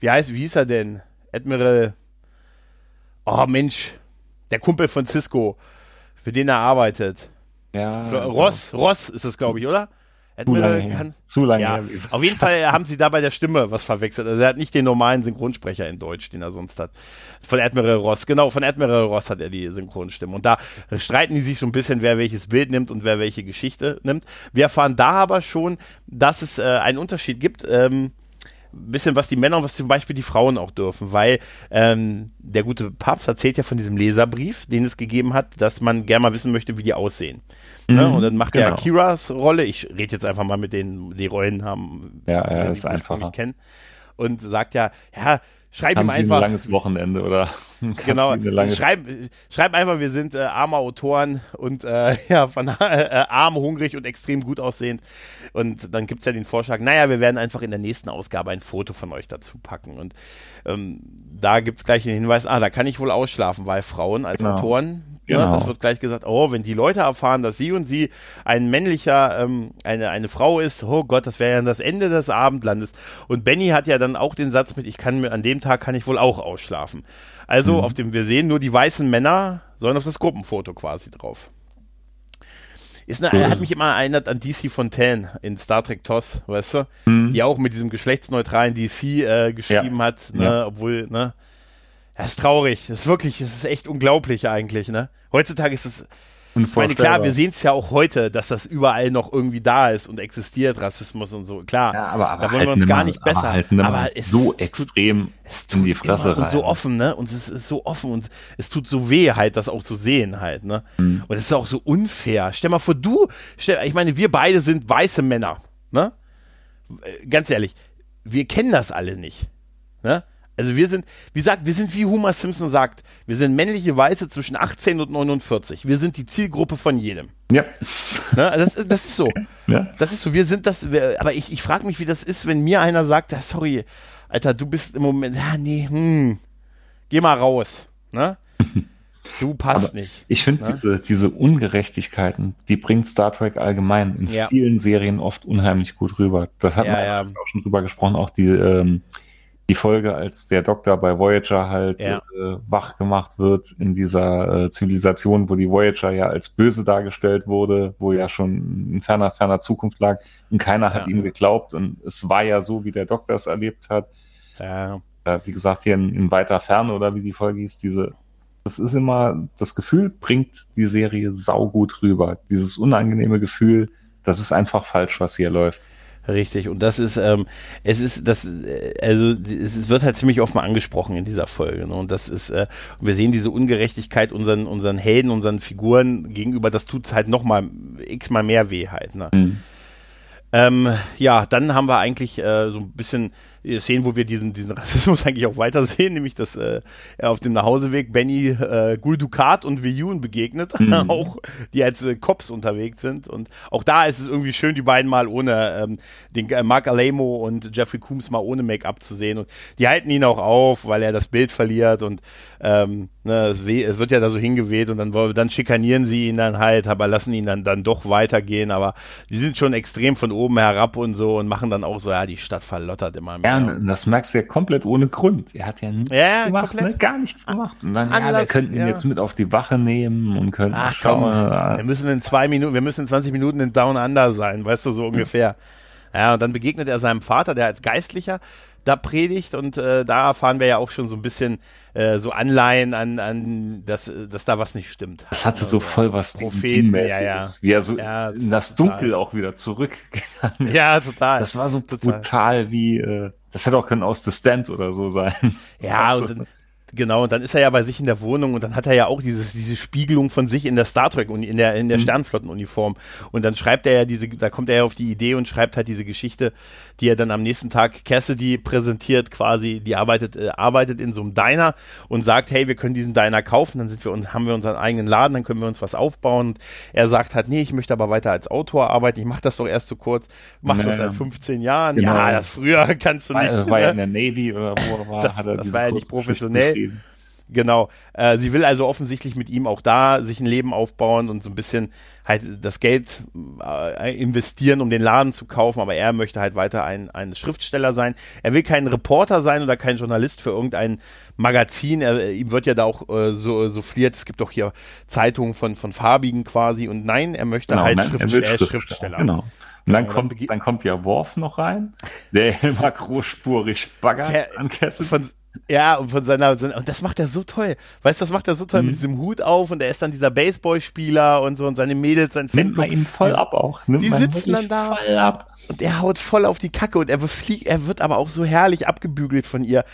[SPEAKER 1] wie heißt, wie hieß er denn? Admiral, oh Mensch, der Kumpel von Cisco, für den er arbeitet.
[SPEAKER 2] Ja.
[SPEAKER 1] Ross, Ross ist das, glaube ich, oder? Admiral kann,
[SPEAKER 2] zu lange
[SPEAKER 1] ja. Auf jeden Fall haben sie da bei der Stimme was verwechselt. Also er hat nicht den normalen Synchronsprecher in Deutsch, den er sonst hat. Von Admiral Ross, genau, von Admiral Ross hat er die Synchronstimme. Und da streiten die sich so ein bisschen, wer welches Bild nimmt und wer welche Geschichte nimmt. Wir erfahren da aber schon, dass es äh, einen Unterschied gibt. Ähm, bisschen, was die Männer und was zum Beispiel die Frauen auch dürfen, weil ähm, der gute Papst erzählt ja von diesem Leserbrief, den es gegeben hat, dass man gerne mal wissen möchte, wie die aussehen. Ne?
[SPEAKER 2] Mhm,
[SPEAKER 1] Und dann macht
[SPEAKER 2] genau.
[SPEAKER 1] er Kiras Rolle, ich rede jetzt einfach mal mit denen, die Rollen haben,
[SPEAKER 2] Ja, ja,
[SPEAKER 1] wer
[SPEAKER 2] ist einfacher.
[SPEAKER 1] kennen, und sagt ja, ja, schreib
[SPEAKER 2] Haben
[SPEAKER 1] ihm
[SPEAKER 2] sie ein
[SPEAKER 1] einfach,
[SPEAKER 2] langes Wochenende oder [laughs]
[SPEAKER 1] Genau, schreib, schreib einfach, wir sind äh, arme Autoren und äh, [laughs] ja, von, äh, arm, hungrig und extrem gut aussehend. Und dann gibt's ja den Vorschlag, naja, wir werden einfach in der nächsten Ausgabe ein Foto von euch dazu packen. Und ähm, da gibt's gleich den Hinweis, ah, da kann ich wohl ausschlafen, weil Frauen als
[SPEAKER 2] Genau.
[SPEAKER 1] Autoren,
[SPEAKER 2] Genau.
[SPEAKER 1] ne, das wird gleich gesagt, oh, wenn die Leute erfahren, dass sie und sie ein männlicher, ähm, eine, eine Frau ist, oh Gott, das wäre ja das Ende des Abendlandes. Und Benny hat ja dann auch den Satz mit, ich kann mir, an dem Tag kann ich wohl auch ausschlafen. Also
[SPEAKER 2] Mhm.
[SPEAKER 1] auf dem, wir sehen nur die weißen Männer, sollen auf das Gruppenfoto quasi drauf. Ist eine,
[SPEAKER 2] Mhm.
[SPEAKER 1] Hat mich immer erinnert an DC Fontaine in Star Trek TOS, weißt du?
[SPEAKER 2] Mhm.
[SPEAKER 1] Die auch mit diesem geschlechtsneutralen DC äh, geschrieben hat, ne?
[SPEAKER 2] Ja.
[SPEAKER 1] Obwohl, ne? Das ist traurig. Das ist wirklich, das ist echt unglaublich eigentlich, ne? Heutzutage ist es, ich meine, klar, wir sehen es ja auch heute, dass das überall noch irgendwie da ist und existiert, Rassismus und so, klar.
[SPEAKER 2] Ja, aber, aber
[SPEAKER 1] da wollen
[SPEAKER 2] halt
[SPEAKER 1] wir uns gar
[SPEAKER 2] nimmer-
[SPEAKER 1] nicht besser.
[SPEAKER 2] Aber, halt
[SPEAKER 1] aber es
[SPEAKER 2] so
[SPEAKER 1] es tut-
[SPEAKER 2] extrem
[SPEAKER 1] es
[SPEAKER 2] in die
[SPEAKER 1] tut
[SPEAKER 2] Fresse
[SPEAKER 1] immer und
[SPEAKER 2] rein.
[SPEAKER 1] so offen, ne? Und es ist so offen und es tut so weh, halt, das auch zu sehen, halt, ne?
[SPEAKER 2] Mhm.
[SPEAKER 1] Und es ist auch so unfair. Stell mal vor, du, stell, ich meine, wir beide sind weiße Männer, ne? Äh, Ganz ehrlich, wir kennen das alle nicht, ne? Also wir sind, wie gesagt, wir sind wie Homer Simpson sagt, wir sind männliche Weiße zwischen 18 und 49. Wir sind die Zielgruppe von jedem.
[SPEAKER 2] Ja.
[SPEAKER 1] Ne? Das, ist, das ist so.
[SPEAKER 2] ja.
[SPEAKER 1] Das ist so, wir sind das, wir, aber ich, ich frage mich, wie das ist, wenn mir einer sagt, ah, sorry, Alter, du bist im Moment, ja, nee, hm, geh mal raus, ne? [laughs] Du passt
[SPEAKER 2] Aber
[SPEAKER 1] nicht.
[SPEAKER 2] Ich finde
[SPEAKER 1] Ne?
[SPEAKER 2] diese, diese Ungerechtigkeiten, die bringt Star Trek allgemein in
[SPEAKER 1] Ja.
[SPEAKER 2] vielen Serien oft unheimlich gut rüber. Das hat
[SPEAKER 1] Ja,
[SPEAKER 2] man
[SPEAKER 1] ja.
[SPEAKER 2] auch schon drüber gesprochen, auch die, ähm, die Folge, als der Doktor bei Voyager halt
[SPEAKER 1] Ja.
[SPEAKER 2] äh, wach gemacht wird in dieser äh, Zivilisation, wo die Voyager ja als böse dargestellt wurde, wo ja schon in ferner, ferner Zukunft lag und keiner hat
[SPEAKER 1] Ja.
[SPEAKER 2] ihm geglaubt und es war ja so, wie der Doktor es erlebt hat.
[SPEAKER 1] Ja,
[SPEAKER 2] äh, wie gesagt, hier in, in weiter Ferne oder wie die Folge hieß, diese, das ist immer, das Gefühl bringt die Serie saugut rüber. Dieses unangenehme Gefühl, das ist einfach falsch, was hier läuft.
[SPEAKER 1] Richtig. Und das ist, ähm, es ist, das, äh, also es es wird halt ziemlich oft mal angesprochen in dieser Folge. Ne? Und das ist, äh, wir sehen diese Ungerechtigkeit unseren, unseren Helden, unseren Figuren gegenüber, das tut's halt noch mal x-mal mehr weh halt. Ne?
[SPEAKER 2] Mhm.
[SPEAKER 1] Ähm, ja, dann haben wir eigentlich äh, so ein bisschen äh, Szenen, wo wir diesen, diesen Rassismus [laughs] eigentlich auch weiter sehen, nämlich dass äh, er auf dem Nachhauseweg Benny äh, Gul Dukat und Viyun begegnet,
[SPEAKER 2] Mhm. [laughs]
[SPEAKER 1] auch die als äh, Cops unterwegs sind. Und auch da ist es irgendwie schön, die beiden mal ohne ähm, den äh, Mark Alemo und Jeffrey Coombs mal ohne Make-up zu sehen. Und die halten ihn auch auf, weil er das Bild verliert und ähm, ne, es, es wird ja da so hingeweht und dann, dann schikanieren sie ihn dann halt, aber lassen ihn dann, dann doch weitergehen. Aber die sind schon extrem von oben herab und so und machen dann auch so, ja, die Stadt verlottert immer mehr.
[SPEAKER 2] Ja, und das merkst du ja komplett ohne Grund. Er hat ja nichts
[SPEAKER 1] Ja,
[SPEAKER 2] gemacht, ne? gar nichts gemacht. Und dann, ja, wir
[SPEAKER 1] Anlass,
[SPEAKER 2] könnten ihn
[SPEAKER 1] ja.
[SPEAKER 2] jetzt mit auf die Wache nehmen und könnten
[SPEAKER 1] Ach
[SPEAKER 2] schauen.
[SPEAKER 1] komm, wir müssen in zwei Minuten, wir müssen in 20 Minuten in Down Under sein, weißt du, so ungefähr. Ja, und dann begegnet er seinem Vater, der als Geistlicher da predigt und äh, da erfahren wir ja auch schon so ein bisschen äh, so Anleihen an, an dass, dass da was nicht stimmt.
[SPEAKER 2] Das hatte so voll was
[SPEAKER 1] Propheten, ja, ja.
[SPEAKER 2] wie er so
[SPEAKER 1] Ja,
[SPEAKER 2] in das
[SPEAKER 1] total.
[SPEAKER 2] Dunkel auch wieder zurückgegangen ist.
[SPEAKER 1] Ja, total.
[SPEAKER 2] Das war so
[SPEAKER 1] Total.
[SPEAKER 2] brutal wie, äh, das hätte auch können aus The Stand oder so sein.
[SPEAKER 1] Ja, [laughs]
[SPEAKER 2] Also,
[SPEAKER 1] und dann, genau, und dann ist er ja bei sich in der Wohnung und dann hat er ja auch dieses, diese Spiegelung von sich in der Star Trek und in der, in der
[SPEAKER 2] Mhm.
[SPEAKER 1] Sternflottenuniform. Und dann schreibt er ja diese, da kommt er ja auf die Idee und schreibt halt diese Geschichte, die er dann am nächsten Tag Cassidy präsentiert, quasi, die arbeitet, äh, arbeitet in so einem Diner und sagt, hey, wir können diesen Diner kaufen, dann sind wir uns, haben wir unseren eigenen Laden, dann können wir uns was aufbauen. Und er sagt halt, nee, ich möchte aber weiter als Autor arbeiten, ich mach das doch erst so kurz, machst das
[SPEAKER 2] Ja.
[SPEAKER 1] seit 15 Jahren.
[SPEAKER 2] Genau.
[SPEAKER 1] Ja, das früher kannst du nicht.
[SPEAKER 2] äh, war ja in der Navy oder wo [laughs] war,
[SPEAKER 1] Das- das war ja nicht professionell.
[SPEAKER 2] Geschrieben.
[SPEAKER 1] Genau. Äh, sie will also offensichtlich mit ihm auch da sich ein Leben aufbauen und so ein bisschen halt das Geld äh, investieren, um den Laden zu kaufen, aber er möchte halt weiter ein, ein Schriftsteller sein. Er will kein Reporter sein oder kein Journalist für irgendein Magazin. Er, ihm wird ja da auch äh, so souffliert, es gibt doch hier Zeitungen von, von Farbigen quasi und nein, er möchte
[SPEAKER 2] Genau,
[SPEAKER 1] halt
[SPEAKER 2] nein, will
[SPEAKER 1] er
[SPEAKER 2] Schriftsteller.
[SPEAKER 1] Schriftsteller.
[SPEAKER 2] Genau. Und dann, ja, kommt, dann kommt ja Worf noch rein, der [laughs] immer großspurig baggert
[SPEAKER 1] der, an Kessel. Von, ja, und von seiner, und das macht er so toll. Weißt du, das macht er so toll mhm. mit diesem Hut auf und er ist dann dieser Baseballspieler und so und seine Mädels, sein
[SPEAKER 2] Nimmt man ihn voll die, ab auch.
[SPEAKER 1] Nimmt die sitzen dann da voll ab. und er haut voll auf die Kacke und er fliegt, er wird aber auch so herrlich abgebügelt von ihr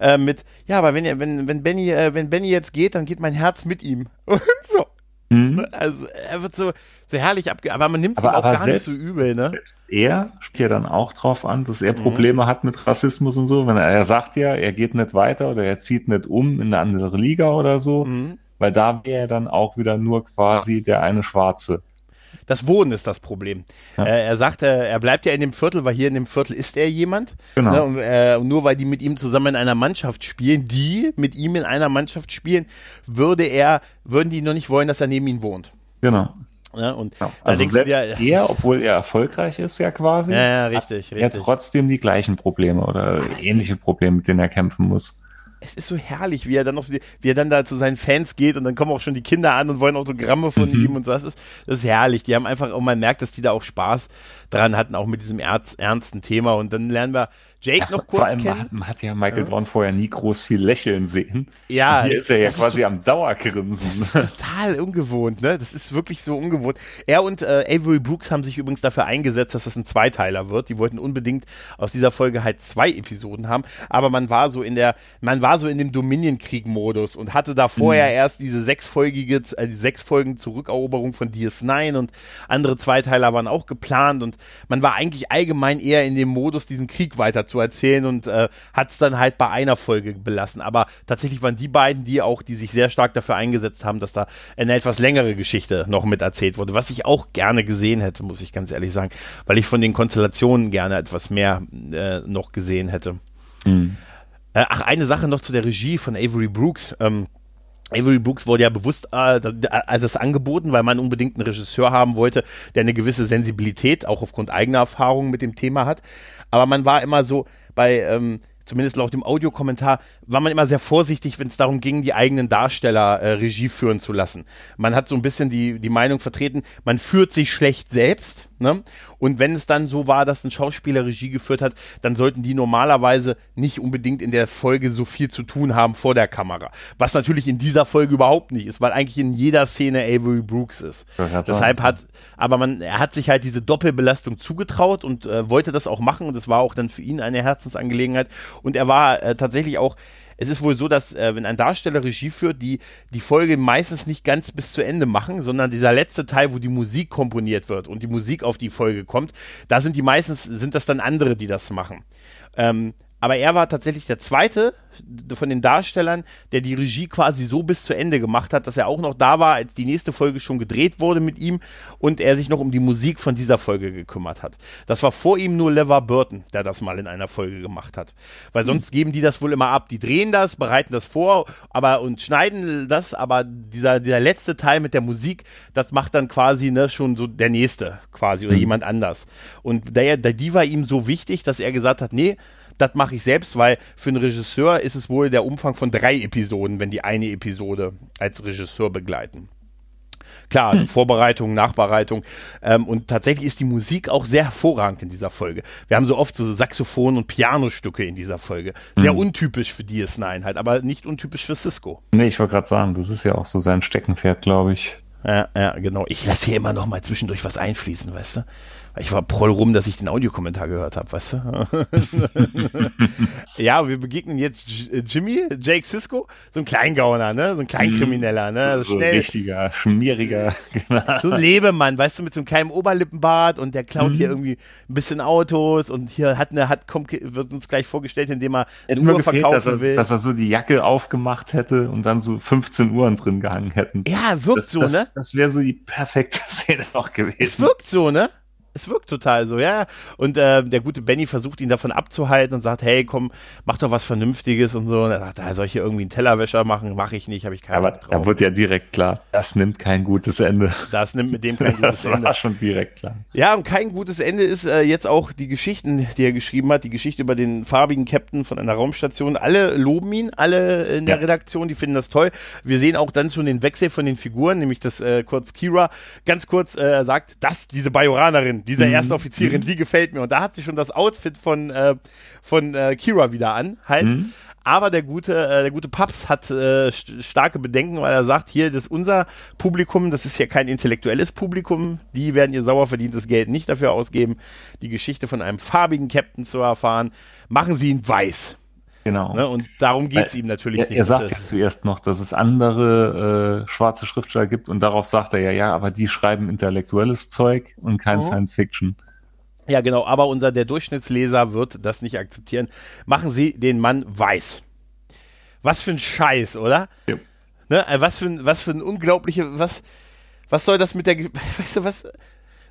[SPEAKER 1] äh, mit, ja, aber wenn, wenn, wenn Benny, äh, wenn Benny jetzt geht, dann geht mein Herz mit ihm. [laughs] Und so. Mhm. Ne? Also er wird so, so herrlich abge... Aber man nimmt es auch gar nicht so übel, ne?
[SPEAKER 2] Er spielt ja dann auch drauf an, dass er mhm. Probleme mhm. hat mit Rassismus und so. Wenn er, er sagt ja, er geht nicht weiter oder er zieht nicht um in eine andere Liga oder so, mhm. weil da wäre er dann auch wieder nur quasi der eine Schwarze.
[SPEAKER 1] Das Wohnen ist das Problem. Ja. Äh, er sagt, äh, er bleibt ja in dem Viertel, weil hier in dem Viertel ist er jemand. Genau. Ne, und, äh, nur weil die mit ihm zusammen in einer Mannschaft spielen, die mit ihm in einer Mannschaft spielen, würde er, würden die noch nicht wollen, dass er neben ihnen wohnt.
[SPEAKER 2] Genau.
[SPEAKER 1] Ja, und
[SPEAKER 2] ja, also selbst wieder, er, obwohl er erfolgreich ist, ja quasi,
[SPEAKER 1] ja, ja richtig,
[SPEAKER 2] hat richtig. er trotzdem die gleichen Probleme oder ähnliche Probleme, mit denen er kämpfen muss
[SPEAKER 1] es ist so herrlich, wie er dann noch, wie er dann da zu seinen Fans geht und dann kommen auch schon die Kinder an und wollen Autogramme von mhm. ihm und so. Das ist, das ist herrlich. Die haben einfach, und man merkt, dass die da auch Spaß dran hatten, auch mit diesem ernsten Thema. Und dann lernen wir Jake ja, noch kurz vor allem kennen.
[SPEAKER 2] Man hat ja Michael ja. Vaughn vorher nie groß viel lächeln sehen.
[SPEAKER 1] Ja.
[SPEAKER 2] Und hier ist er ja quasi so, am Dauergrinsen.
[SPEAKER 1] Das ist total ungewohnt, ne? Das ist wirklich so ungewohnt. Er und äh, Avery Brooks haben sich übrigens dafür eingesetzt, dass das ein Zweiteiler wird. Die wollten unbedingt aus dieser Folge halt zwei Episoden haben, aber man war so in der, man war so in dem Dominion-Krieg-Modus und hatte da vorher mhm. erst diese sechsfolgige, äh, die sechs Folgen Zurückeroberung von DS9 und andere Zweiteiler waren auch geplant und man war eigentlich allgemein eher in dem Modus, diesen Krieg weiter zu erzählen und äh, hat es dann halt bei einer Folge belassen. Aber tatsächlich waren die beiden, die auch, die sich sehr stark dafür eingesetzt haben, dass da eine etwas längere Geschichte noch mit erzählt wurde, was ich auch gerne gesehen hätte, muss ich ganz ehrlich sagen, weil ich von den Konstellationen gerne etwas mehr äh, noch gesehen hätte. Mhm. Äh, ach, eine Sache noch zu der Regie von Avery Brooks. Ähm, Avery Brooks wurde ja bewusst äh, als angeboten, weil man unbedingt einen Regisseur haben wollte, der eine gewisse Sensibilität auch aufgrund eigener Erfahrungen mit dem Thema hat. Aber man war immer so bei, ähm, zumindest laut dem Audiokommentar, war man immer sehr vorsichtig, wenn es darum ging, die eigenen Darsteller äh, Regie führen zu lassen. Man hat so ein bisschen die, die Meinung vertreten, man führt sich schlecht selbst Ne? Und wenn es dann so war, dass ein Schauspieler Regie geführt hat, dann sollten die normalerweise nicht unbedingt in der Folge so viel zu tun haben vor der Kamera. Was natürlich in dieser Folge überhaupt nicht ist, weil eigentlich in jeder Szene Avery Brooks ist. Deshalb hat, aber man, er hat sich halt diese Doppelbelastung zugetraut und äh, wollte das auch machen und es war auch dann für ihn eine Herzensangelegenheit. Und er war äh, tatsächlich auch es ist wohl so, dass äh, wenn ein Darsteller Regie führt, die die Folge meistens nicht ganz bis zu Ende machen, sondern dieser letzte Teil, wo die Musik komponiert wird und die Musik auf die Folge kommt, da sind die meistens, sind das dann andere, die das machen. Ähm, aber er war tatsächlich der zweite von den Darstellern, der die Regie quasi so bis zu Ende gemacht hat, dass er auch noch da war, als die nächste Folge schon gedreht wurde mit ihm und er sich noch um die Musik von dieser Folge gekümmert hat. Das war vor ihm nur Levar Burton, der das mal in einer Folge gemacht hat. Weil hm. sonst geben die das wohl immer ab. Die drehen das, bereiten das vor, aber und schneiden das, aber dieser, dieser letzte Teil mit der Musik, das macht dann quasi ne, schon so der nächste quasi oder mhm. jemand anders. Und der, der, die war ihm so wichtig, dass er gesagt hat, nee, das mache ich selbst, weil für einen Regisseur ist es wohl der Umfang von drei Episoden, wenn die eine Episode als Regisseur begleiten. Klar, hm. Vorbereitung, Nachbereitung. Ähm, und tatsächlich ist die Musik auch sehr hervorragend in dieser Folge. Wir haben so oft so Saxophon- und Pianostücke in dieser Folge. Sehr hm. untypisch für DS9 halt, aber nicht untypisch für Cisco.
[SPEAKER 2] Nee, ich wollte gerade sagen, das ist ja auch so sein Steckenpferd, glaube ich.
[SPEAKER 1] Ja, ja, genau. Ich lasse hier immer noch mal zwischendurch was einfließen, weißt du? Ich war proll rum, dass ich den Audiokommentar gehört habe, weißt du? [laughs] ja, wir begegnen jetzt Jimmy, Jake Sisko, so ein Kleingauner, ne? So ein Kleinkrimineller, ne?
[SPEAKER 2] Also so schnell, richtiger, schmieriger. [laughs] [laughs]
[SPEAKER 1] Genau. so ein Lebemann, weißt du, mit so einem kleinen Oberlippenbart und der klaut mhm. hier irgendwie ein bisschen Autos und hier hat eine, hat, kommt, wird uns gleich vorgestellt, indem er
[SPEAKER 2] eine Uhr gefehlt, verkaufen dass er, will. Dass er so die Jacke aufgemacht hätte und dann so 15 Uhren drin gehangen hätten.
[SPEAKER 1] Ja, wirkt
[SPEAKER 2] das,
[SPEAKER 1] so,
[SPEAKER 2] das,
[SPEAKER 1] ne?
[SPEAKER 2] Das wäre so die perfekte Szene noch gewesen.
[SPEAKER 1] Es wirkt so, ne? Es wirkt total so, ja. Und äh, der gute Benny versucht ihn davon abzuhalten und sagt, hey, komm, mach doch was Vernünftiges und so. Und er sagt, da soll ich hier irgendwie einen Tellerwäscher machen? Mache ich nicht, habe ich keinen
[SPEAKER 2] Aber drauf. da wird ja direkt klar, das nimmt kein gutes Ende.
[SPEAKER 1] Das nimmt mit dem kein [laughs] gutes
[SPEAKER 2] Ende. Das war schon direkt klar.
[SPEAKER 1] Ja, und kein gutes Ende ist äh, jetzt auch die Geschichten, die er geschrieben hat, die Geschichte über den farbigen Captain von einer Raumstation. Alle loben ihn, alle in der ja. Redaktion, die finden das toll. Wir sehen auch dann schon den Wechsel von den Figuren, nämlich dass äh, kurz Kira ganz kurz äh, sagt, das, diese Bajoranerin, dieser ersten Offizierin, die gefällt mir. Und da hat sie schon das Outfit von, äh, von äh, Kira wieder an, halt. Mhm. Aber der gute, äh, der gute Paps hat äh, st starke Bedenken, weil er sagt, hier, das ist unser Publikum, das ist ja kein intellektuelles Publikum, die werden ihr sauer verdientes Geld nicht dafür ausgeben, die Geschichte von einem farbigen Captain zu erfahren. Machen sie ihn weiß.
[SPEAKER 2] Genau.
[SPEAKER 1] Ne? Und darum geht es ihm natürlich
[SPEAKER 2] er,
[SPEAKER 1] nicht.
[SPEAKER 2] Er sagt ja zuerst noch, dass es andere äh, schwarze Schriftsteller gibt und darauf sagt er ja, ja, aber die schreiben intellektuelles Zeug und kein mhm. Science Fiction.
[SPEAKER 1] Ja, genau, aber unser der Durchschnittsleser wird das nicht akzeptieren. Machen Sie den Mann weiß. Was für ein Scheiß, oder? Ja. Ne? Äh, was für ein, was für ein unglaubliche, was, was soll das mit der, [laughs] weißt du, was,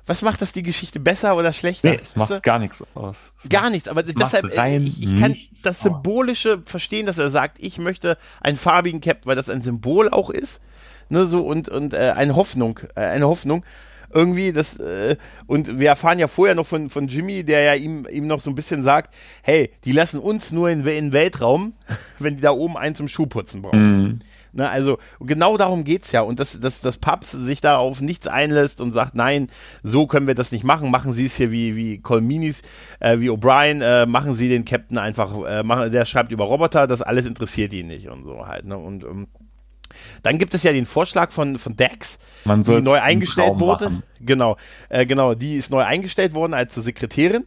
[SPEAKER 1] was macht das die Geschichte besser oder schlechter?
[SPEAKER 2] Nee, es macht du? gar nichts aus.
[SPEAKER 1] Es gar nichts, aber deshalb, ich, ich kann das Symbolische verstehen, dass er sagt, ich möchte einen farbigen Cap, weil das ein Symbol auch ist, ne, so und, und äh, eine Hoffnung, äh, eine Hoffnung irgendwie das äh, und wir erfahren ja vorher noch von, von Jimmy, der ja ihm, ihm noch so ein bisschen sagt, hey, die lassen uns nur in, in Weltraum, [laughs] wenn die da oben einen zum Schuhputzen brauchen. Mhm. Na, also genau darum geht's ja und dass, dass, dass Paps sich da auf nichts einlässt und sagt, nein, so können wir das nicht machen, machen Sie es hier wie, wie Colminis, äh, wie O'Brien, äh, machen Sie den Captain einfach, äh, machen, der schreibt über Roboter, das alles interessiert ihn nicht und so halt, ne, und ähm, dann gibt es ja den Vorschlag von, von Dex, die neu eingestellt wurde. Machen. Genau, äh, genau, die ist neu eingestellt worden als Sekretärin.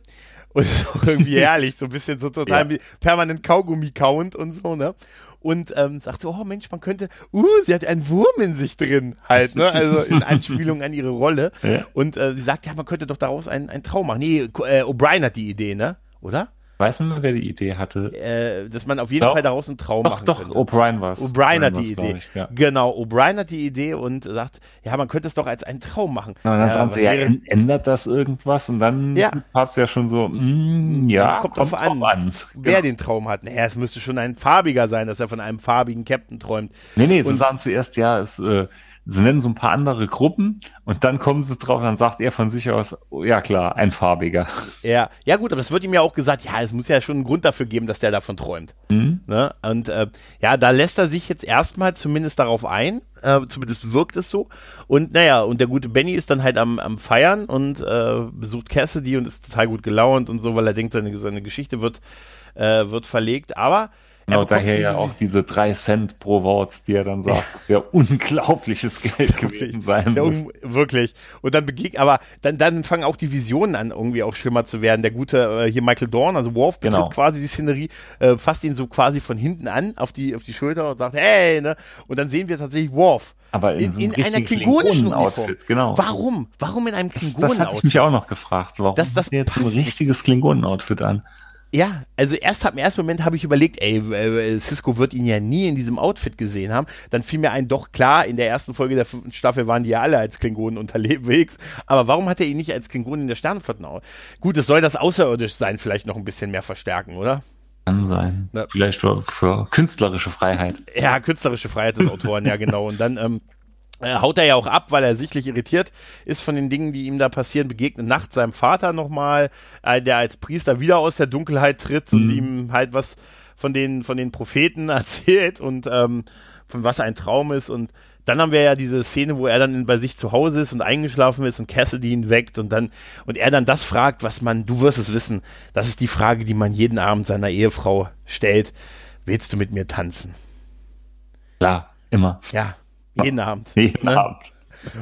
[SPEAKER 1] Und ist auch irgendwie [laughs] herrlich, so ein bisschen so total ja. permanent Kaugummi-Count und so, ne? Und ähm, sagt so, oh Mensch, man könnte, uh, sie hat einen Wurm in sich drin, halt, ne? Also in Anspielung an ihre Rolle. Ja. Und äh, sie sagt, ja, man könnte doch daraus einen, einen Traum machen. Nee, äh, O'Brien hat die Idee, ne? Oder?
[SPEAKER 2] Weiß nicht mehr, wer die Idee hatte.
[SPEAKER 1] Äh, dass man auf jeden doch, Fall daraus einen Traum
[SPEAKER 2] doch,
[SPEAKER 1] machen
[SPEAKER 2] doch, könnte. Doch, O'Brien war es.
[SPEAKER 1] O'Brien hat die Idee. Ich, ja. Genau, O'Brien hat die Idee und sagt, ja, man könnte es doch als einen Traum machen.
[SPEAKER 2] Ja, und dann sagen sie, ja, ändert das irgendwas? Und dann
[SPEAKER 1] ja.
[SPEAKER 2] es ja schon so, mm, ja,
[SPEAKER 1] kommt, kommt drauf an, an. wer genau. den Traum hat. Naja, es müsste schon ein farbiger sein, dass er von einem farbigen Captain träumt.
[SPEAKER 2] Nee, nee, sie sagen zuerst, ja, es äh, sie nennen so ein paar andere Gruppen und dann kommen sie drauf, dann sagt er von sich aus, oh, ja klar, ein farbiger.
[SPEAKER 1] Ja, ja gut, aber es wird ihm ja auch gesagt, ja, es muss ja schon einen Grund dafür geben, dass der davon träumt. Mhm. Ne? Und äh, ja, da lässt er sich jetzt erstmal zumindest darauf ein, äh, zumindest wirkt es so. Und naja, und der gute Benny ist dann halt am, am Feiern und äh, besucht Cassidy und ist total gut gelaunt und so, weil er denkt, seine, seine Geschichte wird, äh, wird verlegt. Aber
[SPEAKER 2] Genau, daher ja auch diese drei Cent pro Wort, die er dann sagt, was ja [laughs] unglaubliches Geld gewesen sein muss.
[SPEAKER 1] wirklich. Und dann begegnet, aber dann, dann fangen auch die Visionen an, irgendwie auch schlimmer zu werden. Der gute äh, hier Michael Dorn, also Worf betritt genau. quasi die Szenerie, äh, fasst ihn so quasi von hinten an auf die, auf die Schulter und sagt, hey, ne? Und dann sehen wir tatsächlich Worf.
[SPEAKER 2] Aber in, in, so in einer klingonischen Outfit, genau.
[SPEAKER 1] Warum? Warum in einem Klingonen-Outfit?
[SPEAKER 2] Das, das ich mich auch noch gefragt. Warum
[SPEAKER 1] das, das
[SPEAKER 2] jetzt so ein richtiges Klingonen-Outfit an?
[SPEAKER 1] Ja, also erst im ersten Moment habe ich überlegt, ey, äh, Cisco wird ihn ja nie in diesem Outfit gesehen haben. Dann fiel mir ein, doch klar, in der ersten Folge der fünften Staffel waren die ja alle als Klingonen unterwegs. Aber warum hat er ihn nicht als Klingonen in der Sternenflotten? Gut, es soll das außerirdisch sein, vielleicht noch ein bisschen mehr verstärken, oder?
[SPEAKER 2] Kann sein. Ja. Vielleicht für, für künstlerische Freiheit.
[SPEAKER 1] Ja, künstlerische Freiheit des Autoren, ja [laughs] genau. Und dann ähm, äh, haut er ja auch ab, weil er sichtlich irritiert ist von den Dingen, die ihm da passieren, begegnet nachts seinem Vater nochmal, äh, der als Priester wieder aus der Dunkelheit tritt mhm. und ihm halt was von den, von den Propheten [laughs] erzählt und ähm, von was ein Traum ist und dann haben wir ja diese Szene, wo er dann bei sich zu Hause ist und eingeschlafen ist und Cassidy ihn weckt und dann und er dann das fragt, was man, du wirst es wissen, das ist die Frage, die man jeden Abend seiner Ehefrau stellt. Willst du mit mir tanzen?
[SPEAKER 2] Klar, immer.
[SPEAKER 1] Ja, jeden Abend.
[SPEAKER 2] Jeden ne? Abend.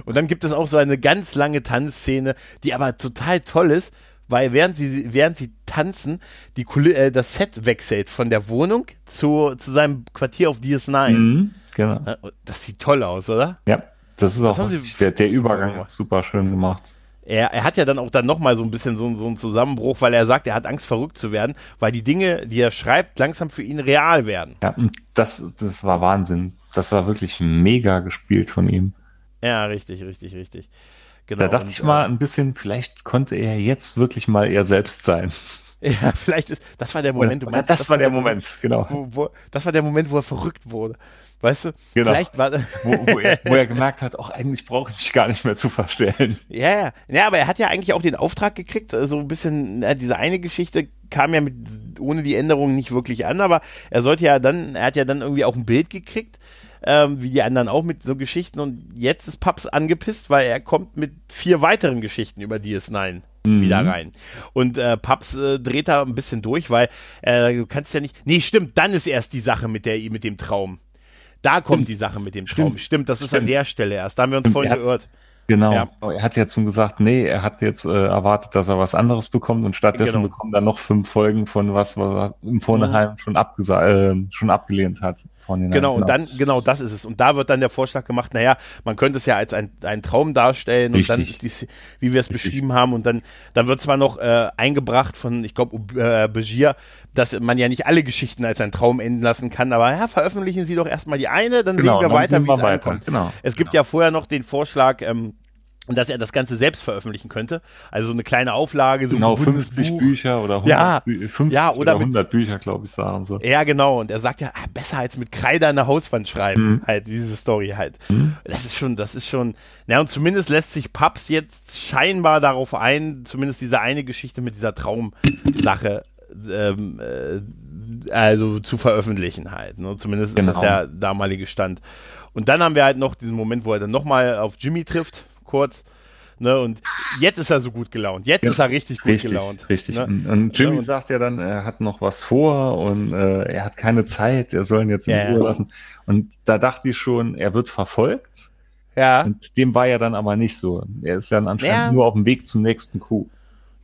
[SPEAKER 1] Und dann gibt es auch so eine ganz lange Tanzszene, die aber total toll ist, weil während sie, während sie tanzen, die äh, das Set wechselt von der Wohnung zu, zu seinem Quartier auf DS9. Mhm, genau. Das sieht toll aus, oder?
[SPEAKER 2] Ja, das ist auch der, der Übergang super schön gemacht.
[SPEAKER 1] Er, er, hat ja dann auch dann nochmal so ein bisschen so, so einen Zusammenbruch, weil er sagt, er hat Angst, verrückt zu werden, weil die Dinge, die er schreibt, langsam für ihn real werden.
[SPEAKER 2] Ja, das, das war Wahnsinn. Das war wirklich mega gespielt von ihm.
[SPEAKER 1] Ja, richtig, richtig, richtig.
[SPEAKER 2] Genau. Da dachte und, ich mal äh, ein bisschen, vielleicht konnte er jetzt wirklich mal er selbst sein. [laughs]
[SPEAKER 1] Ja, vielleicht ist, das war der Moment.
[SPEAKER 2] Oder, meinst, das, das, war der, der Moment, Moment, genau.
[SPEAKER 1] Wo, wo, das war der Moment, wo er verrückt wurde. Weißt du?
[SPEAKER 2] Genau.
[SPEAKER 1] Vielleicht war,
[SPEAKER 2] wo, wo, er, wo er gemerkt hat, auch eigentlich brauche ich mich gar nicht mehr zu verstellen. [laughs]
[SPEAKER 1] Ja, ja. Ja, aber er hat ja eigentlich auch den Auftrag gekriegt, so also ein bisschen, ja, diese eine Geschichte kam ja mit, ohne die Änderungen nicht wirklich an, aber er sollte ja dann, er hat ja dann irgendwie auch ein Bild gekriegt ähm, wie die anderen auch mit so Geschichten. Und jetzt ist Paps angepisst, weil er kommt mit vier weiteren Geschichten über DS9. mhm. wieder rein. Und äh, Paps äh, dreht da ein bisschen durch, weil äh, du kannst ja nicht. Nee, stimmt, dann ist erst die Sache mit der mit dem Traum. Da kommt stimmt. die Sache mit dem Traum. Stimmt, stimmt das ist stimmt. an der Stelle erst. Da haben wir uns vorhin geirrt.
[SPEAKER 2] Genau. Ja. Er hat jetzt schon gesagt, nee, er hat jetzt äh, erwartet, dass er was anderes bekommt und stattdessen genau. bekommt er noch fünf Folgen von was, was er im Vornheim mhm. schon, äh, schon abgelehnt hat.
[SPEAKER 1] Genau, genau, und dann, genau das ist es. Und da wird dann der Vorschlag gemacht, naja, man könnte es ja als ein, einen Traum darstellen Richtig. und dann ist dies, wie wir es beschrieben haben, und dann, dann wird zwar noch äh, eingebracht von, ich glaube, äh, Begier, dass man ja nicht alle Geschichten als ein Traum enden lassen kann, aber ja, veröffentlichen Sie doch erstmal die eine, dann genau, sehen wir weiter, wie es ankommt. Genau. Es gibt genau. ja vorher noch den Vorschlag, ähm, dass er das Ganze selbst veröffentlichen könnte. Also so eine kleine Auflage, so
[SPEAKER 2] genau, ein 50 Buch. Bücher oder 100,
[SPEAKER 1] ja, 50 ja, oder, oder
[SPEAKER 2] 100 mit, Bücher, glaube ich, sagen sie.
[SPEAKER 1] Ja, genau. Und er sagt ja, ah, besser als mit Kreide an der Hauswand schreiben, mhm. halt, diese Story halt. Mhm. Das ist schon, das ist schon, na und zumindest lässt sich Paps jetzt scheinbar darauf ein, zumindest diese eine Geschichte mit dieser Traumsache, ähm, äh, also zu veröffentlichen halt. Ne? Zumindest genau. ist das genau. der damalige Stand. Und dann haben wir halt noch diesen Moment, wo er dann nochmal auf Jimmy trifft kurz. Ne, und jetzt ist er so gut gelaunt. Jetzt ja, ist er richtig gut
[SPEAKER 2] richtig,
[SPEAKER 1] gelaunt.
[SPEAKER 2] Richtig. Ne? Und Jimmy und, sagt ja dann, er hat noch was vor und äh, er hat keine Zeit, er soll ihn jetzt in ja, Ruhe lassen. Und da dachte ich schon, er wird verfolgt. Ja. Und dem war ja dann aber nicht so. Er ist dann anscheinend ja. nur auf dem Weg zum nächsten Coup.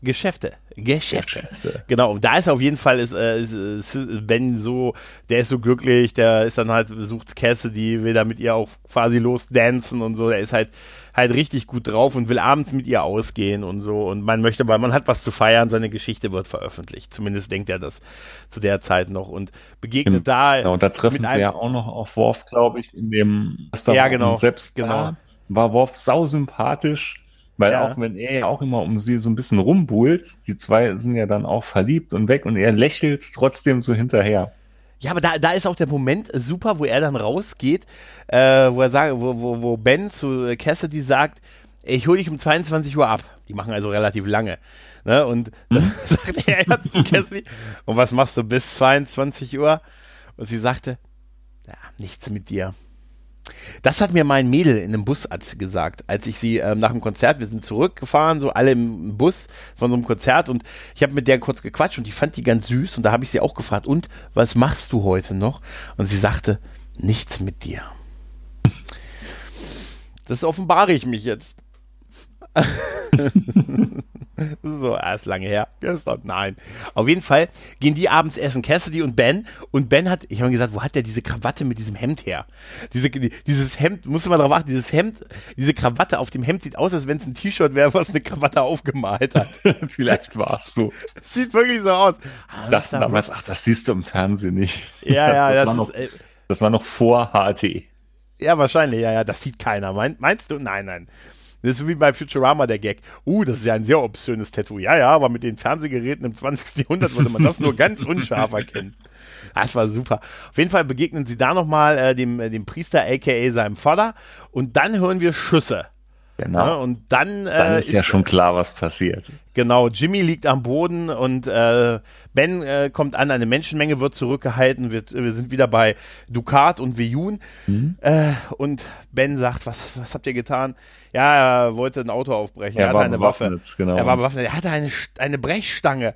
[SPEAKER 1] Geschäfte. Geschäfte. Geschäfte. Genau, da ist auf jeden Fall ist, äh, ist, ist, Ben so, der ist so glücklich, der ist dann halt, besucht Cassidy, will da mit ihr auch quasi losdancen und so, der ist halt halt richtig gut drauf und will abends mit ihr ausgehen und so und man möchte, weil man hat was zu feiern, seine Geschichte wird veröffentlicht. Zumindest denkt er das zu der Zeit noch und begegnet
[SPEAKER 2] genau,
[SPEAKER 1] da.
[SPEAKER 2] Genau, da treffen sie ja auch noch auf Worf, glaube ich, in dem
[SPEAKER 1] ja, genau,
[SPEAKER 2] selbst genau. war Worf sau sympathisch weil ja. auch wenn er ja auch immer um sie so ein bisschen rumbuhlt, die zwei sind ja dann auch verliebt und weg und er lächelt trotzdem so hinterher.
[SPEAKER 1] Ja, aber da, da ist auch der Moment super, wo er dann rausgeht, äh, wo er sagt, wo, wo, wo Ben zu Cassidy sagt, ich hole dich um 22 Uhr ab. Die machen also relativ lange. Ne? Und dann [laughs] sagt er ja zu Cassidy, und was machst du bis 22 Uhr? Und sie sagte, ja, nichts mit dir. Das hat mir mein Mädel in einem Bus gesagt, als ich sie ähm, nach dem Konzert, wir sind zurückgefahren, so alle im Bus von so einem Konzert und ich habe mit der kurz gequatscht und die fand die ganz süß und da habe ich sie auch gefragt, und was machst du heute noch? Und sie sagte, nichts mit dir. Das offenbare ich mich jetzt. [laughs] so, ah, ist lange her. Gestern, nein. Auf jeden Fall gehen die abends essen, Cassidy und Ben. Und Ben hat, ich habe gesagt, wo hat der diese Krawatte mit diesem Hemd her? Diese, dieses Hemd, musst du mal drauf achten, dieses Hemd, diese Krawatte auf dem Hemd sieht aus, als wenn es ein T-Shirt wäre, was eine Krawatte aufgemalt hat. [laughs]
[SPEAKER 2] Vielleicht war es so. [laughs]
[SPEAKER 1] Sieht wirklich so aus.
[SPEAKER 2] Ah, das damals, ach, das siehst du im Fernsehen nicht.
[SPEAKER 1] Ja, ja,
[SPEAKER 2] das, das war noch, ist, das war noch vor HD.
[SPEAKER 1] Ja, wahrscheinlich, ja, ja, das sieht keiner. Mein, meinst du? Nein, nein. Das ist wie bei Futurama der Gag. Uh, das ist ja ein sehr obszönes Tattoo. Ja, ja, aber mit den Fernsehgeräten im 20. Jahrhundert würde man das nur ganz unscharf erkennen. Das war super. Auf jeden Fall begegnen sie da nochmal äh, dem, äh, dem Priester, aka seinem Vater. Und dann hören wir Schüsse.
[SPEAKER 2] Genau. Ja,
[SPEAKER 1] und dann,
[SPEAKER 2] äh, dann ist, ist, ja schon klar, was passiert.
[SPEAKER 1] Genau, Jimmy liegt am Boden und äh, Ben äh, kommt an, eine Menschenmenge wird zurückgehalten, wird, wir sind wieder bei Ducat und Viyun mhm. äh, und Ben sagt, was, was habt ihr getan? Ja, er wollte ein Auto aufbrechen, er, er hatte eine Waffe. Genau. Er war bewaffnet, er hatte eine, eine Brechstange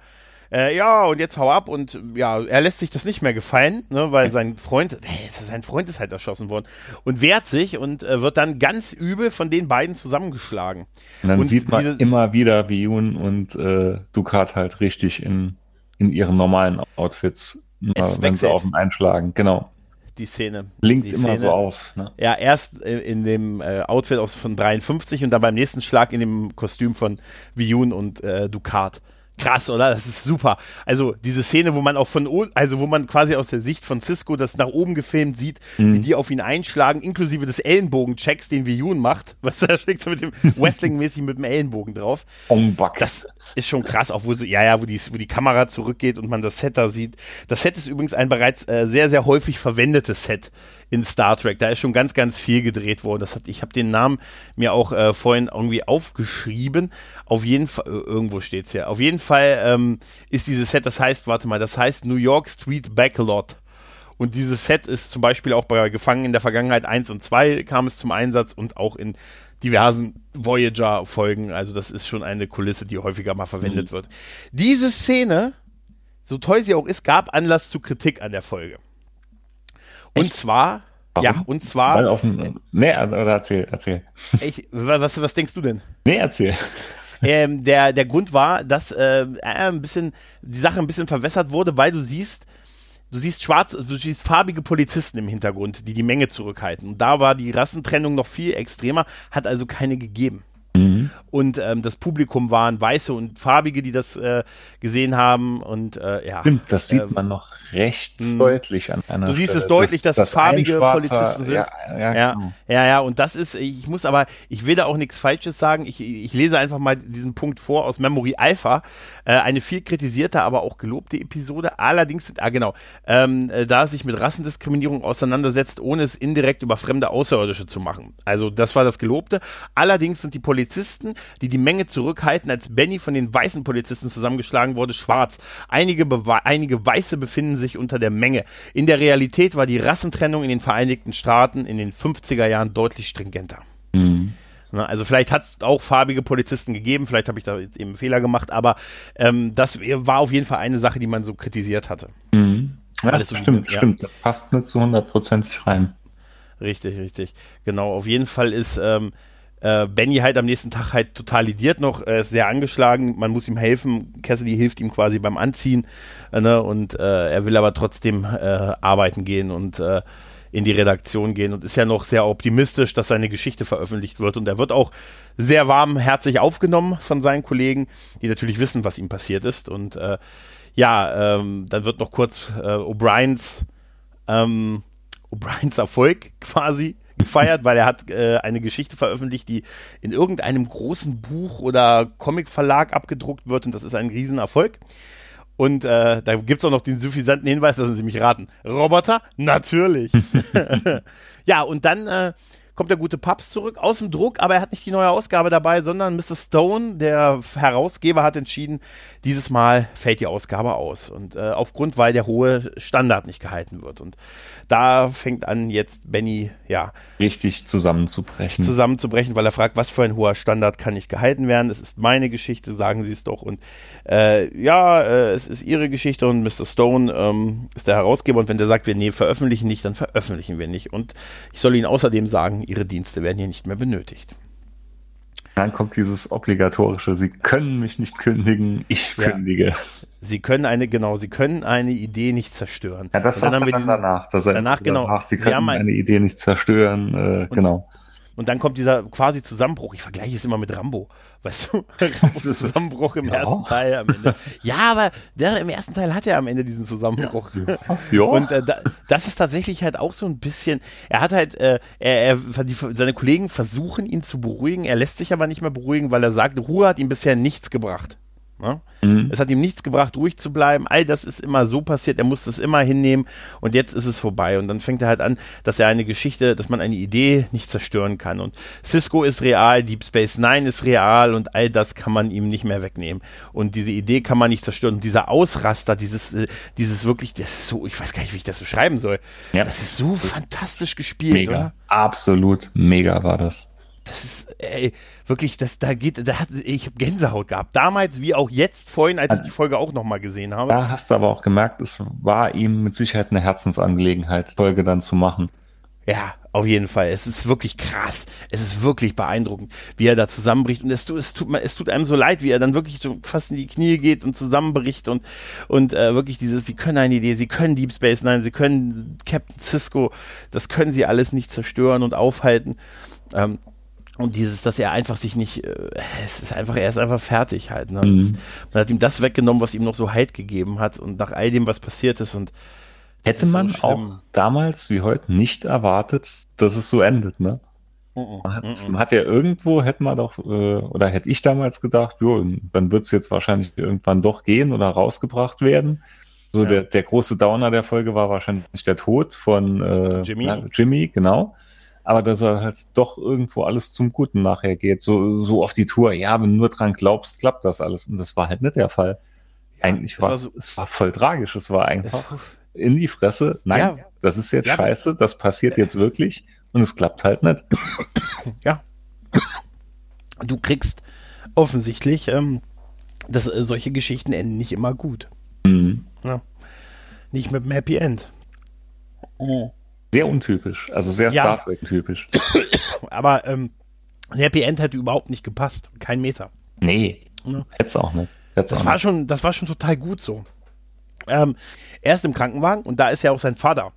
[SPEAKER 1] äh, ja, und jetzt hau ab und ja, er lässt sich das nicht mehr gefallen, ne, weil sein Freund, hey, sein Freund ist halt erschossen worden und wehrt sich und äh, wird dann ganz übel von den beiden zusammengeschlagen.
[SPEAKER 2] Und dann und sieht man diese, immer wieder, wie Jun und äh, Ducat halt richtig in, in ihren normalen Outfits, äh, wenn sie auf ihn einschlagen, genau
[SPEAKER 1] die Szene.
[SPEAKER 2] Blinkt
[SPEAKER 1] die
[SPEAKER 2] immer Szene. so auf. Ne?
[SPEAKER 1] Ja, erst in dem äh, Outfit aus, von 53 und dann beim nächsten Schlag in dem Kostüm von Viyun und äh, Ducat krass, oder? Das ist super. Also diese Szene, wo man auch von, also wo man quasi aus der Sicht von Cisco das nach oben gefilmt sieht, mhm. wie die auf ihn einschlagen, inklusive des Ellenbogenchecks, den Viyun macht. [laughs] Was da schlägt so mit dem [laughs] Wrestling-mäßig mit dem Ellenbogen drauf.
[SPEAKER 2] Umback.
[SPEAKER 1] Das ist schon krass, auch wo so, ja, ja, wo die, wo die Kamera zurückgeht und man das Set da sieht. Das Set ist übrigens ein bereits äh, sehr, sehr häufig verwendetes Set in Star Trek. Da ist schon ganz, ganz viel gedreht worden. Das hat, ich habe den Namen mir auch äh, vorhin irgendwie aufgeschrieben. Auf jeden Fall, äh, irgendwo steht's ja. Auf jeden Fall ähm, ist dieses Set, das heißt, warte mal, das heißt New York Street Backlot. Und dieses Set ist zum Beispiel auch bei Gefangen in der Vergangenheit 1 und 2 kam es zum Einsatz und auch in diversen Voyager-Folgen. Also das ist schon eine Kulisse, die häufiger mal verwendet mhm. wird. Diese Szene, so toll sie auch ist, gab Anlass zu Kritik an der Folge. Und zwar, Warum? ja, und zwar. Weil
[SPEAKER 2] auf dem, nee, oder erzähl, erzähl.
[SPEAKER 1] Ich, was, was denkst du denn?
[SPEAKER 2] Nee, erzähl.
[SPEAKER 1] Ähm, der, der Grund war, dass äh, ein bisschen die Sache ein bisschen verwässert wurde, weil du siehst, du siehst schwarz, du siehst farbige Polizisten im Hintergrund, die die Menge zurückhalten. Und da war die Rassentrennung noch viel extremer, hat also keine gegeben. Mhm. Und ähm, das Publikum waren Weiße und Farbige, die das äh, gesehen haben. Und äh, ja.
[SPEAKER 2] Stimmt, das sieht ähm, man noch recht mh. deutlich an
[SPEAKER 1] einer Du siehst es deutlich, dass, dass, das farbige Polizisten sind. Ja ja, ja, genau. ja, ja, und das ist, ich muss aber, ich will da auch nichts Falsches sagen. Ich, ich lese einfach mal diesen Punkt vor aus Memory Alpha. Äh, eine viel kritisierte, aber auch gelobte Episode. Allerdings, ah genau, ähm, äh, da es sich mit Rassendiskriminierung auseinandersetzt, ohne es indirekt über fremde Außerirdische zu machen. Also das war das Gelobte. Allerdings sind die Polizisten, die die Menge zurückhalten, als Benny von den weißen Polizisten zusammengeschlagen wurde, schwarz. Einige, Bewe einige Weiße befinden sich unter der Menge. In der Realität war die Rassentrennung in den Vereinigten Staaten in den 50er Jahren deutlich stringenter. Mhm. Also vielleicht hat es auch farbige Polizisten gegeben, vielleicht habe ich da jetzt eben einen Fehler gemacht, aber ähm, das war auf jeden Fall eine Sache, die man so kritisiert hatte.
[SPEAKER 2] Mhm. Ja, so stimmt, ja. stimmt. Das passt nicht zu hundertprozentig rein.
[SPEAKER 1] Richtig, richtig. Genau, auf jeden Fall ist ähm, äh, Benny halt am nächsten Tag halt total lidiert noch, äh, ist sehr angeschlagen, man muss ihm helfen, Cassidy hilft ihm quasi beim Anziehen äh, ne? und äh, er will aber trotzdem äh, arbeiten gehen und äh, in die Redaktion gehen und ist ja noch sehr optimistisch, dass seine Geschichte veröffentlicht wird und er wird auch sehr warmherzig aufgenommen von seinen Kollegen, die natürlich wissen, was ihm passiert ist und ja, ähm, dann wird noch kurz O'Briens ähm, O'Briens Erfolg quasi gefeiert, weil er hat äh, eine Geschichte veröffentlicht, die in irgendeinem großen Buch oder Comicverlag abgedruckt wird und das ist ein Riesenerfolg. Und äh, da gibt es auch noch den suffisanten Hinweis, lassen Sie mich raten. Roboter? Natürlich. [laughs] [laughs] ja, und dann äh, kommt der gute Paps zurück aus dem Druck, aber er hat nicht die neue Ausgabe dabei, sondern Mr. Stone, der Herausgeber, hat entschieden, dieses Mal fällt die Ausgabe aus. Und äh, aufgrund, weil der hohe Standard nicht gehalten wird. Und da fängt an jetzt Benny, ja.
[SPEAKER 2] Richtig zusammenzubrechen.
[SPEAKER 1] Zusammenzubrechen, weil er fragt, was für ein hoher Standard kann nicht gehalten werden. Es ist meine Geschichte, sagen Sie es doch. Und äh, ja, äh, es ist Ihre Geschichte und Mr. Stone ähm, ist der Herausgeber. Und wenn der sagt, wir nee, veröffentlichen nicht, dann veröffentlichen wir nicht. Und ich soll Ihnen außerdem sagen, Ihre Dienste werden hier nicht mehr benötigt.
[SPEAKER 2] Dann kommt dieses obligatorische, Sie können mich nicht kündigen, ich ja. kündige.
[SPEAKER 1] Sie können eine, genau, Sie können eine Idee nicht zerstören.
[SPEAKER 2] Ja, das sagt dann, dann danach.
[SPEAKER 1] Dass er danach, genau.
[SPEAKER 2] Danach, Sie können ein, eine Idee nicht zerstören, äh, genau.
[SPEAKER 1] Und dann kommt dieser quasi Zusammenbruch. Ich vergleiche es immer mit Rambo. Weißt du, [laughs] Rambos [laughs] Zusammenbruch im ja. ersten Teil am Ende. Ja, aber der im ersten Teil hat er am Ende diesen Zusammenbruch. Ja. [laughs] ja. Und äh, da, das ist tatsächlich halt auch so ein bisschen, er hat halt, äh, er, er die, seine Kollegen versuchen ihn zu beruhigen, er lässt sich aber nicht mehr beruhigen, weil er sagt, Ruhe hat ihm bisher nichts gebracht. Ne? Mhm. Es hat ihm nichts gebracht, ruhig zu bleiben. All das ist immer so passiert. Er musste es immer hinnehmen und jetzt ist es vorbei. Und dann fängt er halt an, dass er eine Geschichte, dass man eine Idee nicht zerstören kann. Und Cisco ist real, Deep Space Nine ist real und all das kann man ihm nicht mehr wegnehmen. Und diese Idee kann man nicht zerstören. Und dieser Ausraster, dieses, äh, dieses wirklich, das ist so, ich weiß gar nicht, wie ich das beschreiben soll. Ja. Das ist so fantastisch gespielt,
[SPEAKER 2] mega.
[SPEAKER 1] oder?
[SPEAKER 2] Absolut mega war das
[SPEAKER 1] das ist ey, wirklich, das da geht, da hat ich habe Gänsehaut gehabt. Damals wie auch jetzt vorhin, als ich die Folge auch nochmal gesehen habe.
[SPEAKER 2] Da hast du aber auch gemerkt, es war ihm mit Sicherheit eine Herzensangelegenheit, Folge dann zu machen.
[SPEAKER 1] Ja, auf jeden Fall. Es ist wirklich krass. Es ist wirklich beeindruckend, wie er da zusammenbricht. Und es tut, es tut, es tut einem so leid, wie er dann wirklich so fast in die Knie geht und zusammenbricht und, und äh, wirklich dieses, sie können eine Idee, sie können Deep Space Nine, sie können Captain Cisco, das können sie alles nicht zerstören und aufhalten. Ähm, und dieses, dass er einfach sich nicht, äh, es ist einfach, er ist einfach fertig halt. Ne? Mhm. Ist, man hat ihm das weggenommen, was ihm noch so Halt gegeben hat und nach all dem, was passiert ist und
[SPEAKER 2] hätte man so auch damals wie heute nicht erwartet, dass es so endet, ne? Mhm. Man, hat, man hat, ja irgendwo, hätte man doch, äh, oder hätte ich damals gedacht, jo, dann wird es jetzt wahrscheinlich irgendwann doch gehen oder rausgebracht werden. So ja. der, der große Downer der Folge war wahrscheinlich der Tod von äh, Jimmy. Na, Jimmy, genau aber dass er halt doch irgendwo alles zum Guten nachher geht. So, so auf die Tour, ja, wenn du nur dran glaubst, klappt das alles. Und das war halt nicht der Fall. Eigentlich war es, es war voll tragisch. Es war einfach in die Fresse. Nein, ja. das ist jetzt ja. scheiße, das passiert jetzt wirklich und es klappt halt nicht. [coughs]
[SPEAKER 1] Ja. du kriegst offensichtlich, ähm, dass äh, solche Geschichten enden nicht immer gut.
[SPEAKER 2] Mhm.
[SPEAKER 1] Ja. Nicht mit einem Happy End.
[SPEAKER 2] Sehr untypisch, also sehr
[SPEAKER 1] Ja.
[SPEAKER 2] Star Trek-typisch. [coughs]
[SPEAKER 1] Aber ähm, ein Happy End hätte überhaupt nicht gepasst. Kein Meter.
[SPEAKER 2] Nee,
[SPEAKER 1] Ja.
[SPEAKER 2] hätt's auch nicht. Hätt's
[SPEAKER 1] Das
[SPEAKER 2] auch
[SPEAKER 1] war
[SPEAKER 2] nicht.
[SPEAKER 1] schon, das war schon total gut so. Ähm, er ist im Krankenwagen und da ist ja auch sein Vater,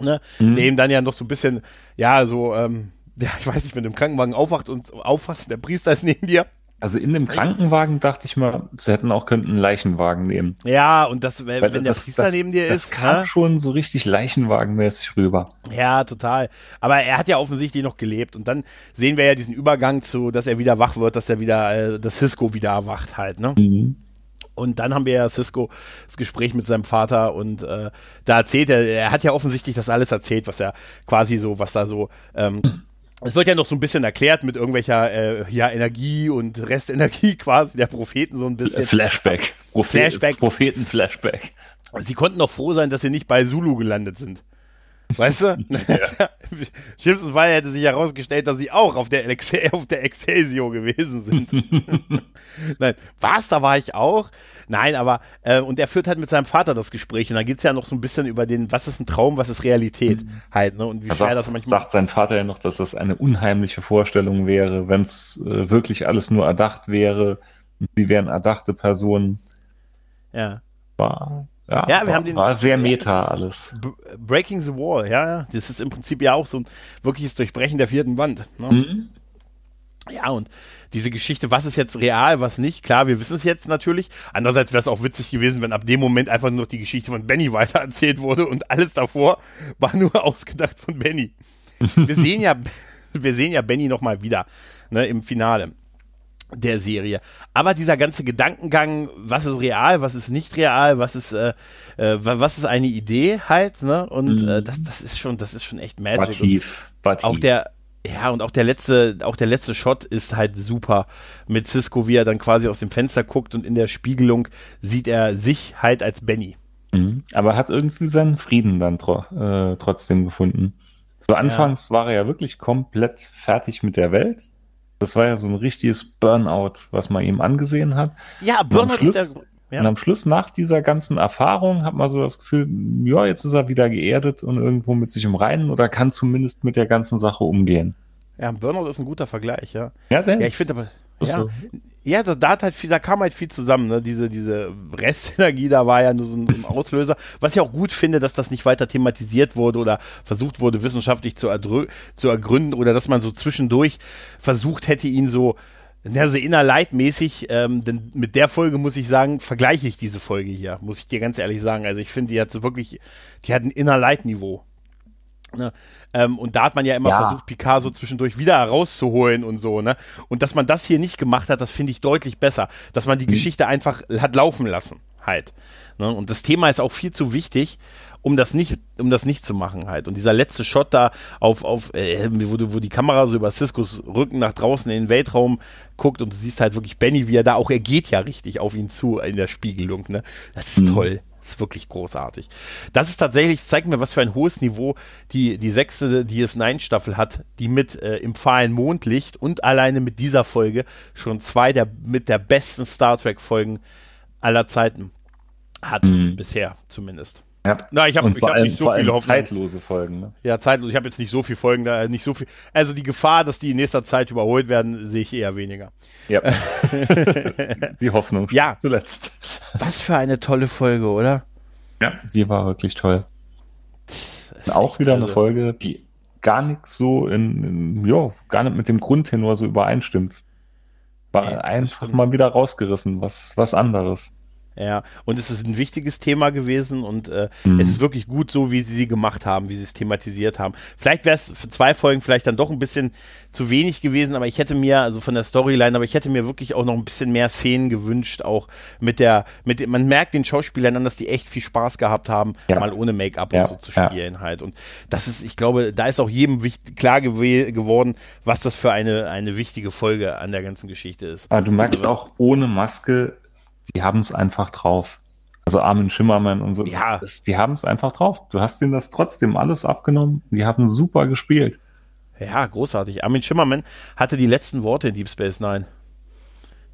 [SPEAKER 1] ne,
[SPEAKER 2] Mhm.
[SPEAKER 1] der ihm dann ja noch so ein bisschen, ja, so, ähm, [laughs] ja, ich weiß nicht, wenn du im Krankenwagen aufwacht und aufwachst, der Priester ist neben dir.
[SPEAKER 2] Also in dem Krankenwagen dachte ich mal, sie hätten auch könnten einen Leichenwagen nehmen.
[SPEAKER 1] Ja, und das, wenn,
[SPEAKER 2] Weil
[SPEAKER 1] der
[SPEAKER 2] das,
[SPEAKER 1] Priester
[SPEAKER 2] das,
[SPEAKER 1] neben dir
[SPEAKER 2] das
[SPEAKER 1] ist,
[SPEAKER 2] kam
[SPEAKER 1] ne?
[SPEAKER 2] schon so richtig Leichenwagenmäßig rüber.
[SPEAKER 1] ja, total. Aber er hat ja offensichtlich noch gelebt und dann sehen wir ja diesen Übergang zu, dass er wieder wach wird, dass er wieder, äh, dass Cisco wieder erwacht halt, ne?
[SPEAKER 2] Mhm.
[SPEAKER 1] Und dann haben wir ja Cisco das Gespräch mit seinem Vater und äh, da erzählt er, er hat ja offensichtlich das alles erzählt, was er quasi so, was da so, ähm, es wird ja noch so ein bisschen erklärt mit irgendwelcher äh, ja, Energie und Restenergie [laughs] quasi der Propheten so ein bisschen.
[SPEAKER 2] Flashback. Prophet,
[SPEAKER 1] Flashback.
[SPEAKER 2] Propheten-Flashback.
[SPEAKER 1] Sie konnten doch froh sein, dass sie nicht bei Zulu gelandet sind. Weißt du? [laughs] Schlimmsten [laughs] Fall hätte sich herausgestellt, dass sie auch auf der, Excel, [laughs] auf der Excelsior gewesen sind. Nein, was, da war ich auch. Nein, aber, äh, und er führt halt mit seinem Vater das Gespräch und da geht's ja noch so ein bisschen über den, was ist ein Traum, was ist Realität halt, ne? Und wie
[SPEAKER 2] Da
[SPEAKER 1] schwer
[SPEAKER 2] sagt,
[SPEAKER 1] das manchmal.
[SPEAKER 2] sagt sein Vater ja noch, dass das eine unheimliche Vorstellung wäre, wenn es äh, wirklich alles nur erdacht wäre. Sie wären erdachte Personen.
[SPEAKER 1] Ja.
[SPEAKER 2] War, ja,
[SPEAKER 1] Ja, wir
[SPEAKER 2] war,
[SPEAKER 1] haben den-
[SPEAKER 2] war sehr
[SPEAKER 1] ja,
[SPEAKER 2] meta
[SPEAKER 1] ist-
[SPEAKER 2] alles.
[SPEAKER 1] Breaking the Wall, ja, ja. Das ist im Prinzip ja auch so ein wirkliches Durchbrechen der vierten Wand. Ne?
[SPEAKER 2] Mhm.
[SPEAKER 1] Ja, und diese Geschichte, was ist jetzt real, was nicht, klar, wir wissen es jetzt natürlich. Andererseits wäre es auch witzig gewesen, wenn ab dem Moment einfach nur noch die Geschichte von Benny [laughs] weitererzählt wurde und alles davor war nur ausgedacht von Benny. Wir sehen ja, [laughs] wir sehen ja Benny nochmal wieder, ne, im Finale der Serie. Aber dieser ganze Gedankengang, was ist real, was ist nicht real, was ist, äh, äh, wa- was ist eine Idee halt, ne? Und
[SPEAKER 2] Mhm.
[SPEAKER 1] äh, das, das ist schon, das ist schon echt
[SPEAKER 2] War
[SPEAKER 1] magic. Und
[SPEAKER 2] tief. War tief.
[SPEAKER 1] auch der, ja, und auch der letzte, auch der letzte Shot ist halt super mit Cisco, wie er dann quasi aus dem Fenster guckt und in der Spiegelung sieht er sich halt als Benny.
[SPEAKER 2] Mhm. Aber er hat irgendwie seinen Frieden dann tro äh, trotzdem gefunden. So anfangs war er ja wirklich komplett fertig mit der Welt. Das war ja so ein richtiges Burnout, was man ihm angesehen hat.
[SPEAKER 1] Ja, Burnout ist
[SPEAKER 2] Schluss,
[SPEAKER 1] der, ja.
[SPEAKER 2] und am Schluss nach dieser ganzen Erfahrung hat man so das Gefühl, ja, jetzt ist er wieder geerdet und irgendwo mit sich im Reinen oder kann zumindest mit der ganzen Sache umgehen.
[SPEAKER 1] ja, Burnout ist ein guter Vergleich, ja.
[SPEAKER 2] Ja, denn?
[SPEAKER 1] Ja, ich finde aber,
[SPEAKER 2] Ist
[SPEAKER 1] ja,
[SPEAKER 2] so.
[SPEAKER 1] ja, da, da hat halt viel, da kam halt viel zusammen, ne? Diese, diese Restenergie, da war ja nur so ein, Auslöser. Was ich auch gut finde, dass das nicht weiter thematisiert wurde oder versucht wurde, wissenschaftlich zu, zu ergründen oder dass man so zwischendurch versucht hätte, ihn so, na, so innerleitmäßig, ähm, denn mit der Folge muss ich sagen, vergleiche ich diese Folge hier, muss ich dir ganz ehrlich sagen. Also ich finde, die hat so wirklich, die hat ein Innerleitniveau. Ne? Ähm, und da hat man ja immer
[SPEAKER 2] Ja.
[SPEAKER 1] versucht, Picasso zwischendurch wieder herauszuholen und so, ne? Und dass man das hier nicht gemacht hat, das finde ich deutlich besser. Dass man die Geschichte einfach hat laufen lassen, halt. Ne? Und das Thema ist auch viel zu wichtig, um das nicht, um das nicht zu machen halt. Und dieser letzte Shot da auf, auf, äh, wo, du- wo die Kamera so über Ciscos Rücken nach draußen in den Weltraum guckt und du siehst halt wirklich Benny, wie er da auch, er geht ja richtig auf ihn zu in der Spiegelung, ne? Das ist
[SPEAKER 2] Mhm.
[SPEAKER 1] toll. Ist wirklich großartig. Das ist tatsächlich, zeigt mir, was für ein hohes Niveau die, die sechste DS9-Staffel hat, die mit äh, im fahlen Mondlicht und alleine mit dieser Folge schon zwei der mit der besten Star Trek-Folgen aller Zeiten hat,
[SPEAKER 2] Mhm.
[SPEAKER 1] bisher zumindest.
[SPEAKER 2] Ja.
[SPEAKER 1] Na, ich habe ich hab
[SPEAKER 2] allem,
[SPEAKER 1] nicht so
[SPEAKER 2] vor
[SPEAKER 1] viele Hoffnung.
[SPEAKER 2] zeitlose Folgen. Ne?
[SPEAKER 1] Ja, zeitlos. Ich habe jetzt nicht so viele Folgen da, nicht so viel. Also die Gefahr, dass die in nächster Zeit überholt werden, sehe ich eher weniger.
[SPEAKER 2] Ja. [laughs] die Hoffnung
[SPEAKER 1] Ja.
[SPEAKER 2] zuletzt.
[SPEAKER 1] Was für eine tolle Folge, oder?
[SPEAKER 2] Ja, die war wirklich toll. Auch wieder eine Folge, die gar nichts so in, in ja, gar nicht mit dem Grundtenor so übereinstimmt. War
[SPEAKER 1] Nee,
[SPEAKER 2] einfach mal wieder rausgerissen, was, was anderes.
[SPEAKER 1] Ja, und es ist ein wichtiges Thema gewesen und äh,
[SPEAKER 2] Mhm.
[SPEAKER 1] es ist wirklich gut so, wie sie sie gemacht haben, wie sie es thematisiert haben. Vielleicht wäre es für zwei Folgen vielleicht dann doch ein bisschen zu wenig gewesen, aber ich hätte mir, also von der Storyline, aber ich hätte mir wirklich auch noch ein bisschen mehr Szenen gewünscht, auch mit der, mit dem, man merkt den Schauspielern an, dass die echt viel Spaß gehabt haben,
[SPEAKER 2] Ja.
[SPEAKER 1] mal ohne Make-up
[SPEAKER 2] Ja,
[SPEAKER 1] und so zu
[SPEAKER 2] ja.
[SPEAKER 1] spielen halt. Und das ist, ich glaube, da ist auch jedem wichtig, klar gew geworden, was das für eine, eine wichtige Folge an der ganzen Geschichte ist.
[SPEAKER 2] Aber du merkst
[SPEAKER 1] Also
[SPEAKER 2] auch, ohne Maske, die haben es einfach drauf. Also Armin Schimmermann und so,
[SPEAKER 1] Ja.
[SPEAKER 2] das, die haben es einfach drauf. Du hast denen das trotzdem alles abgenommen. Die haben super gespielt.
[SPEAKER 1] Ja, großartig. Armin Schimmermann hatte die letzten Worte in Deep Space Nine.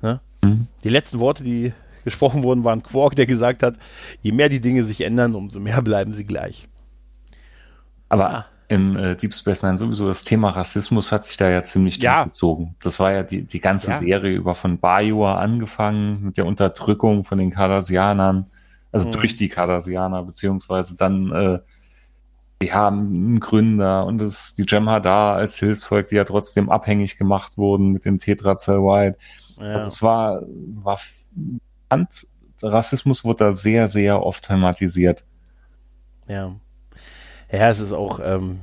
[SPEAKER 1] Ne? Mhm. Die letzten Worte, die gesprochen wurden, waren Quark, der gesagt hat, je mehr die Dinge sich ändern, umso mehr bleiben sie gleich.
[SPEAKER 2] Aber ja. In äh, Deep Space Nine sowieso das Thema Rassismus hat sich da ja ziemlich
[SPEAKER 1] ja.
[SPEAKER 2] durchgezogen. Das war ja die, die ganze ja. Serie über von Bajor angefangen mit der Unterdrückung von den Cardassianern, also mhm. durch die Cardassianer, beziehungsweise dann äh, die haben einen Gründer und das, die Jem'Hadar als Hilfsvolk, die ja trotzdem abhängig gemacht wurden mit dem Tetracell White. Ja. Also es war, war Rassismus wurde da sehr, sehr oft thematisiert.
[SPEAKER 1] Ja. Ja, es ist auch, ähm,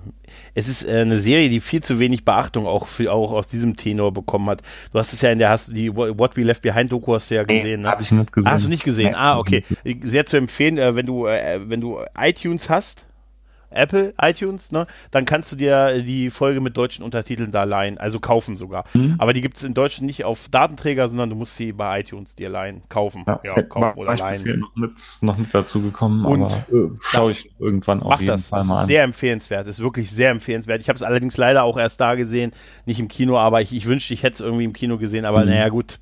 [SPEAKER 1] es ist äh, eine Serie, die viel zu wenig Beachtung auch, für, auch aus diesem Tenor bekommen hat. Du hast es ja in der, hast die What We Left Behind Doku hast du ja gesehen, nee,
[SPEAKER 2] ne? Hab ich nicht gesehen. Ah,
[SPEAKER 1] hast du nicht gesehen? Nee. Ah, okay. Sehr zu empfehlen, äh, wenn du, äh, wenn du iTunes hast, Apple iTunes, ne, dann kannst du dir die Folge mit deutschen Untertiteln da leihen, also kaufen sogar. Mhm. Aber die gibt es in Deutschland nicht auf Datenträger, sondern du musst sie bei iTunes dir leihen, kaufen.
[SPEAKER 2] Ja, ja kaufen oder leihen. Noch mit, noch mit dazu gekommen, und aber äh, schaue ich irgendwann auf jeden
[SPEAKER 1] das.
[SPEAKER 2] Fall mal
[SPEAKER 1] an. Sehr empfehlenswert, ist wirklich sehr empfehlenswert. Ich habe es allerdings leider auch erst da gesehen, nicht im Kino, aber ich, ich wünschte, ich hätte es irgendwie im Kino gesehen, aber mhm. naja, gut.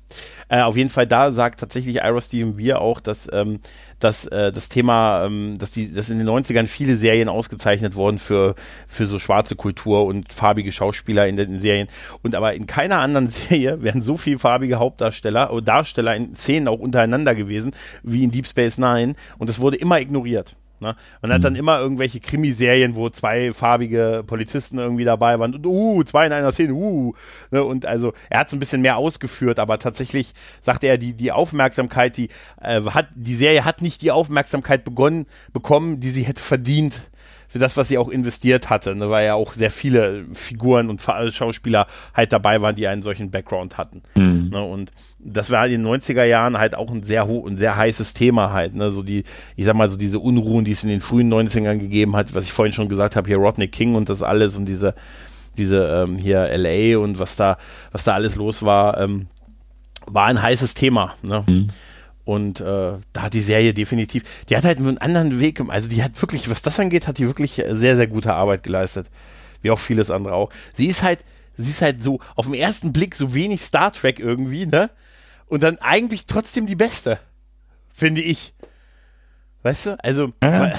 [SPEAKER 1] Äh, auf jeden Fall, da sagt tatsächlich Ira Steven Beer auch, dass ähm, dass äh, das Thema, ähm, dass die, dass in den 90ern viele Serien ausgezeichnet wurden für, für so schwarze Kultur und farbige Schauspieler in den Serien. Und aber in keiner anderen [laughs] Serie wären so viele farbige Hauptdarsteller oder Darsteller in Szenen auch untereinander gewesen wie in Deep Space Nine. Und das wurde immer ignoriert. Ne? Man hat dann mhm. immer irgendwelche Krimiserien, wo zwei farbige Polizisten irgendwie dabei waren. Und, uh, zwei in einer Szene, uh. Ne? Und also er hat es ein bisschen mehr ausgeführt, aber tatsächlich sagte er, die, die Aufmerksamkeit, die äh, hat, die Serie hat nicht die Aufmerksamkeit begonnen, bekommen, die sie hätte verdient für das, was sie auch investiert hatte, ne, weil ja auch sehr viele Figuren und Schauspieler halt dabei waren, die einen solchen Background hatten. Mhm. Ne, und das war in den 90er Jahren halt auch ein sehr hoch, ein sehr heißes Thema halt, ne, so die, ich sag mal, so diese Unruhen, die es in den frühen 90ern gegeben hat, was ich vorhin schon gesagt habe, hier Rodney King und das alles und diese, diese ähm, hier LA und was da, was da alles los war, ähm, war ein heißes Thema. Ne? Mhm. Und äh, da hat die Serie definitiv, die hat halt einen anderen Weg, also die hat wirklich, was das angeht, hat die wirklich sehr, sehr gute Arbeit geleistet. Wie auch vieles andere auch. Sie ist halt, sie ist halt so auf den ersten Blick so wenig Star Trek irgendwie, ne? Und dann eigentlich trotzdem die beste, finde ich. Weißt du? Also, ja.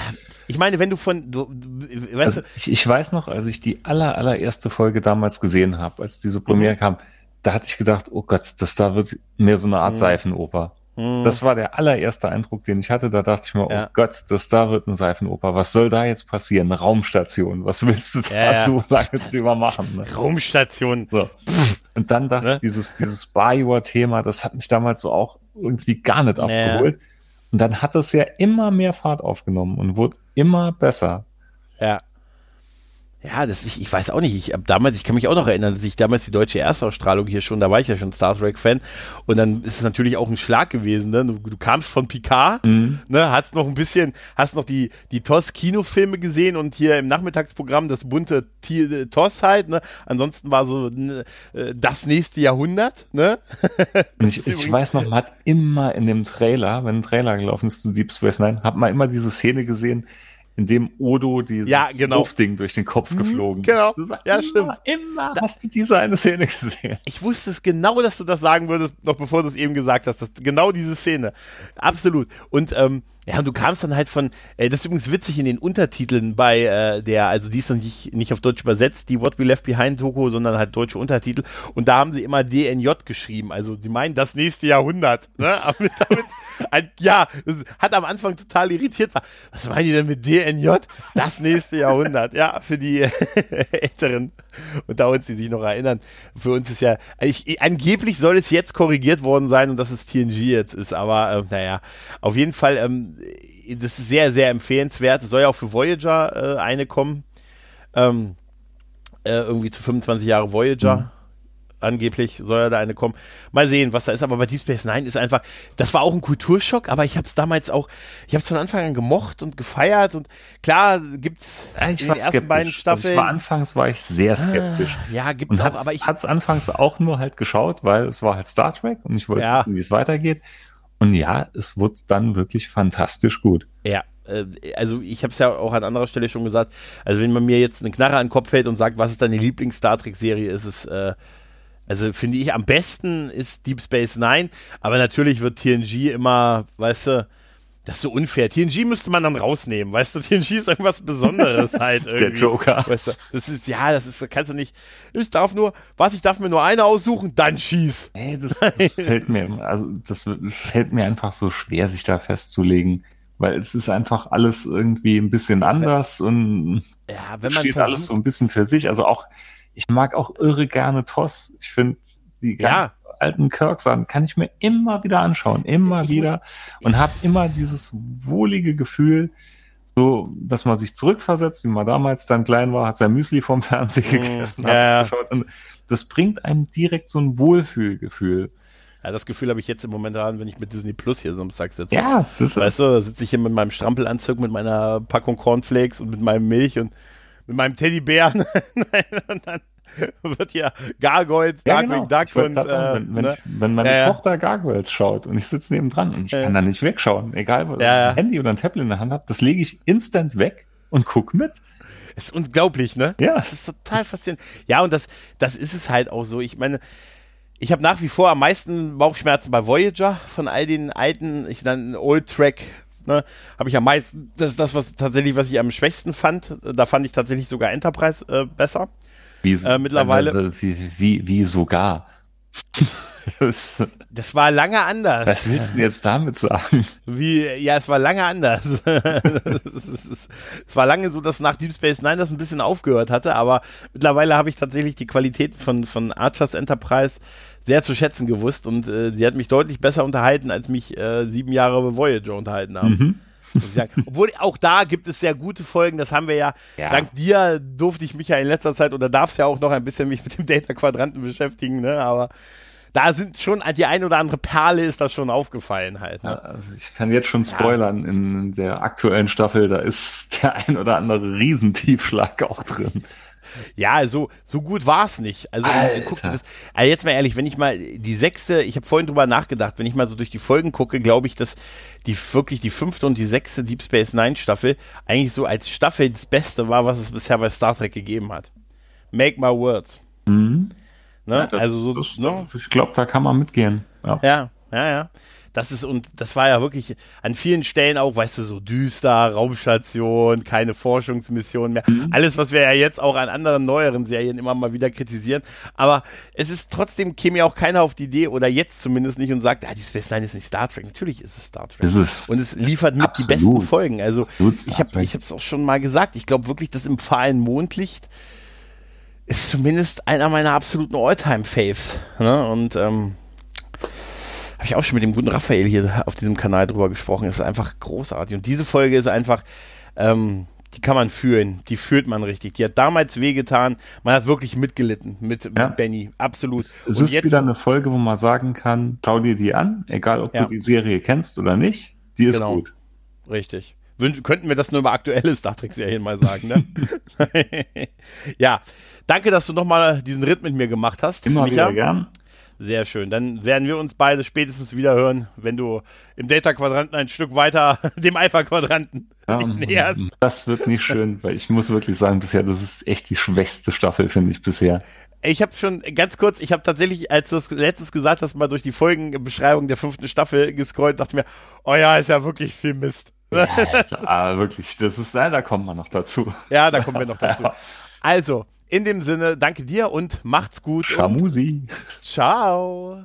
[SPEAKER 1] ich meine, wenn du von, du,
[SPEAKER 2] weißt also, du, ich, ich, weiß noch, als ich die aller, allererste Folge damals gesehen habe, als diese Premiere mhm. kam, da hatte ich gedacht, oh Gott, das da wird mehr so eine Art mhm. Seifenoper. Mhm. Das war der allererste Eindruck, den ich hatte. Da dachte ich mir, oh ja. oh Gott, das da wird eine Seifenoper. Was soll da jetzt passieren? Raumstation. Was willst du da ja, ja. so lange drüber machen?
[SPEAKER 1] Ne? Raumstation. So.
[SPEAKER 2] Und dann dachte ne? ich, dieses, dieses Bioware-Thema, das hat mich damals so auch irgendwie gar nicht abgeholt. Und dann hat es ja immer mehr Fahrt aufgenommen und wurde immer besser.
[SPEAKER 1] Ja. Ja, das ich, ich weiß auch nicht. Ich hab damals, ich kann mich auch noch erinnern, dass ich damals die deutsche Erstausstrahlung hier schon, da war ich ja schon Star Trek Fan und dann ist es natürlich auch ein Schlag gewesen. Ne? Du, du kamst von Picard, mhm. ne, hast noch ein bisschen, hast noch die die TOS Kinofilme gesehen und hier im Nachmittagsprogramm das bunte T TOS halt. Ne? Ansonsten war so ne, äh, das nächste Jahrhundert. Ne? [laughs]
[SPEAKER 2] ich, ich weiß noch, man hat immer in dem Trailer, wenn ein Trailer gelaufen ist zu Deep Space Nine, hat man immer diese Szene gesehen in dem Odo dieses
[SPEAKER 1] ja, genau.
[SPEAKER 2] Luftding durch den Kopf mhm, geflogen
[SPEAKER 1] genau. ist. Ja, immer, stimmt.
[SPEAKER 2] Immer da, hast du diese eine Szene gesehen.
[SPEAKER 1] Ich wusste es genau, dass du das sagen würdest, noch bevor du es eben gesagt hast. Das, genau diese Szene. Absolut. Und ähm, ja, und du kamst dann halt von, äh, das ist übrigens witzig in den Untertiteln bei äh, der, also die ist noch nicht, nicht auf Deutsch übersetzt, die What We Left Behind Doku, sondern halt deutsche Untertitel. Und da haben sie immer DNJ geschrieben. Also sie meinen das nächste Jahrhundert. Ne? [laughs] Aber mit, damit, ein, ja, das hat am Anfang total irritiert. Was meinen die denn mit DNJ? Das nächste Jahrhundert. Ja, für die [laughs] Älteren unter uns, die sich noch erinnern. Für uns ist ja, ich, angeblich soll es jetzt korrigiert worden sein und dass es TNG jetzt ist. Aber äh, naja, auf jeden Fall, ähm, das ist sehr, sehr empfehlenswert. Es soll ja auch für Voyager äh, eine kommen. Ähm, äh, irgendwie zu 25 Jahre Voyager. Mhm angeblich soll ja da eine kommen. Mal sehen, was da ist. Aber bei Deep Space Nine ist einfach, das war auch ein Kulturschock, aber ich habe es damals auch, ich habe es von Anfang an gemocht und gefeiert und klar gibt's
[SPEAKER 2] ja, ich in den ersten skeptisch. beiden Staffeln. Also war anfangs war ich sehr skeptisch.
[SPEAKER 1] Ah, ja, gibt's
[SPEAKER 2] und
[SPEAKER 1] auch, aber ich
[SPEAKER 2] hat's anfangs auch nur halt geschaut, weil es war halt Star Trek und ich wollte
[SPEAKER 1] ja.
[SPEAKER 2] wissen, wie es weitergeht. Und ja, es wurde dann wirklich fantastisch gut.
[SPEAKER 1] Ja, äh, also ich habe es ja auch an anderer Stelle schon gesagt, also wenn man mir jetzt eine Knarre an den Kopf hält und sagt, was ist deine Lieblings-Star Trek-Serie, ist es, äh, also finde ich am besten ist Deep Space Nine, aber natürlich wird TNG immer, weißt du, das ist so unfair. TNG müsste man dann rausnehmen, weißt du? [laughs] TNG ist irgendwas Besonderes halt [laughs] irgendwie.
[SPEAKER 2] Der Joker.
[SPEAKER 1] Weißt du, das ist, ja, das ist, kannst du nicht. Ich darf nur, was, ich darf mir nur eine aussuchen, dann schieß.
[SPEAKER 2] Ey, das, das [laughs] fällt mir, also das fällt mir einfach so schwer, sich da festzulegen. Weil es ist einfach alles irgendwie ein bisschen anders und
[SPEAKER 1] ja, wenn man
[SPEAKER 2] steht
[SPEAKER 1] versucht,
[SPEAKER 2] alles so ein bisschen für sich. Also auch, ich mag auch irre gerne Toss. Ich finde die
[SPEAKER 1] Ja.
[SPEAKER 2] Alten Kirk-Sachen kann ich mir immer wieder anschauen, immer wieder und habe immer dieses wohlige Gefühl, so, dass man sich zurückversetzt, wie man damals dann klein war, hat sein Müsli vom Fernseher
[SPEAKER 1] Mm,
[SPEAKER 2] gegessen,
[SPEAKER 1] ja,
[SPEAKER 2] hat
[SPEAKER 1] ja.
[SPEAKER 2] das geschaut und das bringt einem direkt so ein Wohlfühlgefühl.
[SPEAKER 1] Ja, das Gefühl habe ich jetzt im Moment daran, wenn ich mit Disney Plus hier Samstag sitze.
[SPEAKER 2] Ja, das
[SPEAKER 1] Weißt du, da sitze ich hier mit meinem Strampelanzug, mit meiner Packung Cornflakes und mit meinem Milch und mit meinem Teddybären. [laughs] und dann [laughs] wird hier Gargoyles,
[SPEAKER 2] Ja,
[SPEAKER 1] Darkwing
[SPEAKER 2] genau.
[SPEAKER 1] Duck und
[SPEAKER 2] sagen,
[SPEAKER 1] äh,
[SPEAKER 2] wenn, wenn,
[SPEAKER 1] ne?
[SPEAKER 2] ich, wenn meine
[SPEAKER 1] Ja, ja.
[SPEAKER 2] Tochter Gargoyles schaut und ich sitze neben dran und ich
[SPEAKER 1] Ja.
[SPEAKER 2] kann da nicht wegschauen, egal was
[SPEAKER 1] Ja, ja.
[SPEAKER 2] ein Handy oder ein Tablet in der Hand habe, das lege ich instant weg und guck mit.
[SPEAKER 1] ist unglaublich, ne?
[SPEAKER 2] Ja.
[SPEAKER 1] Das ist total faszinierend. Ja, und das, das ist es halt auch so. Ich meine, ich habe nach wie vor am meisten Bauchschmerzen bei Voyager von all den alten, ich dann Old Track, ne, habe ich am meisten, das ist das, was tatsächlich, was ich am schwächsten fand. Da fand ich tatsächlich sogar Enterprise äh, besser.
[SPEAKER 2] Wie,
[SPEAKER 1] Äh, mittlerweile-
[SPEAKER 2] äh, Wie, wie, wie sogar. [laughs] was,
[SPEAKER 1] Das war lange anders.
[SPEAKER 2] was willst du denn jetzt damit sagen?
[SPEAKER 1] Wie, ja, es war lange anders. [laughs] es, war lange so, dass nach Deep Space Nine das ein bisschen aufgehört hatte, aber mittlerweile habe ich tatsächlich die Qualitäten von, von Archers Enterprise sehr zu schätzen gewusst und äh, sie hat mich deutlich besser unterhalten, als mich äh, sieben Jahre Voyager unterhalten haben.
[SPEAKER 2] Mhm.
[SPEAKER 1] Obwohl auch da gibt es sehr gute Folgen, das haben wir ja,
[SPEAKER 2] Ja.
[SPEAKER 1] dank dir durfte ich mich ja in letzter Zeit oder darf es ja auch noch ein bisschen mich mit dem Data-Quadranten beschäftigen, ne? aber da sind schon, die ein oder andere Perle ist da schon aufgefallen halt. Ne?
[SPEAKER 2] Also ich kann jetzt schon spoilern, in der aktuellen Staffel, da ist der ein oder andere Riesentiefschlag auch drin.
[SPEAKER 1] Ja, so, so gut war's nicht. Also guck dir das. Also jetzt mal ehrlich, wenn ich mal die sechste, ich habe vorhin drüber nachgedacht, wenn ich mal so durch die Folgen gucke, glaube ich, dass die wirklich die fünfte und die sechste Deep Space Nine Staffel eigentlich so als Staffel das Beste war, was es bisher bei Star Trek gegeben hat. Make my words.
[SPEAKER 2] Mhm.
[SPEAKER 1] Ne?
[SPEAKER 2] Das-
[SPEAKER 1] also so,
[SPEAKER 2] das,
[SPEAKER 1] ne?
[SPEAKER 2] Ich glaube, da kann man mitgehen. Ja.
[SPEAKER 1] Ja, ja, ja. Das ist, und das war ja wirklich an vielen Stellen auch, weißt du, so düster, Raumstation, keine Forschungsmission mehr. Alles, was wir ja jetzt auch an anderen neueren Serien immer mal wieder kritisieren. Aber es ist trotzdem, käme ja auch keiner auf die Idee, oder jetzt zumindest nicht, und sagt, ah, die Space Nine ist nicht Star Trek. Natürlich ist es Star Trek.
[SPEAKER 2] Ist es.
[SPEAKER 1] Und es liefert mit
[SPEAKER 2] Absolut.
[SPEAKER 1] die besten Folgen. Also ich habe ich es auch schon mal gesagt. Ich glaube wirklich, dass im fahlen Mondlicht ist zumindest einer meiner absoluten Alltime-Faves. Ne? Und ähm, habe ich auch schon mit dem guten Raphael hier auf diesem Kanal drüber gesprochen. Es ist einfach großartig. Und diese Folge ist einfach, ähm, die kann man fühlen. Die fühlt man richtig. Die hat damals wehgetan. Man hat wirklich mitgelitten mit,
[SPEAKER 2] Ja.
[SPEAKER 1] mit Benny. Absolut.
[SPEAKER 2] Es, es ist wieder eine Folge, wo man sagen kann, schau dir die an, egal ob
[SPEAKER 1] Ja.
[SPEAKER 2] du die Serie kennst oder nicht, die ist
[SPEAKER 1] Genau.
[SPEAKER 2] gut.
[SPEAKER 1] Richtig. Könnten wir das nur über aktuelle Star Trek-Serien mal sagen, ne? [laughs] [laughs] ja. Danke, dass du nochmal diesen Ritt mit mir gemacht hast.
[SPEAKER 2] Immer
[SPEAKER 1] Micha.
[SPEAKER 2] wieder gern.
[SPEAKER 1] Sehr schön. Dann werden wir uns beide spätestens wieder hören, wenn du im Data-Quadranten ein Stück weiter [laughs] dem Alpha-Quadranten
[SPEAKER 2] und-
[SPEAKER 1] näherst.
[SPEAKER 2] Das wird nicht schön, weil ich muss wirklich sagen, bisher, das ist echt die schwächste Staffel, finde ich bisher.
[SPEAKER 1] Ich habe schon ganz kurz, ich habe tatsächlich, als du das letztes gesagt hast, mal durch die Folgenbeschreibung der fünften Staffel gescrollt, dachte mir, oh ja, ist ja wirklich viel Mist.
[SPEAKER 2] Ja, [laughs] ah, wirklich, das ist, ja, da kommt man noch dazu.
[SPEAKER 1] Ja, da kommen wir noch dazu. [laughs] Also, in dem Sinne, danke dir und macht's gut. Und
[SPEAKER 2] Shamusi.
[SPEAKER 1] ciao.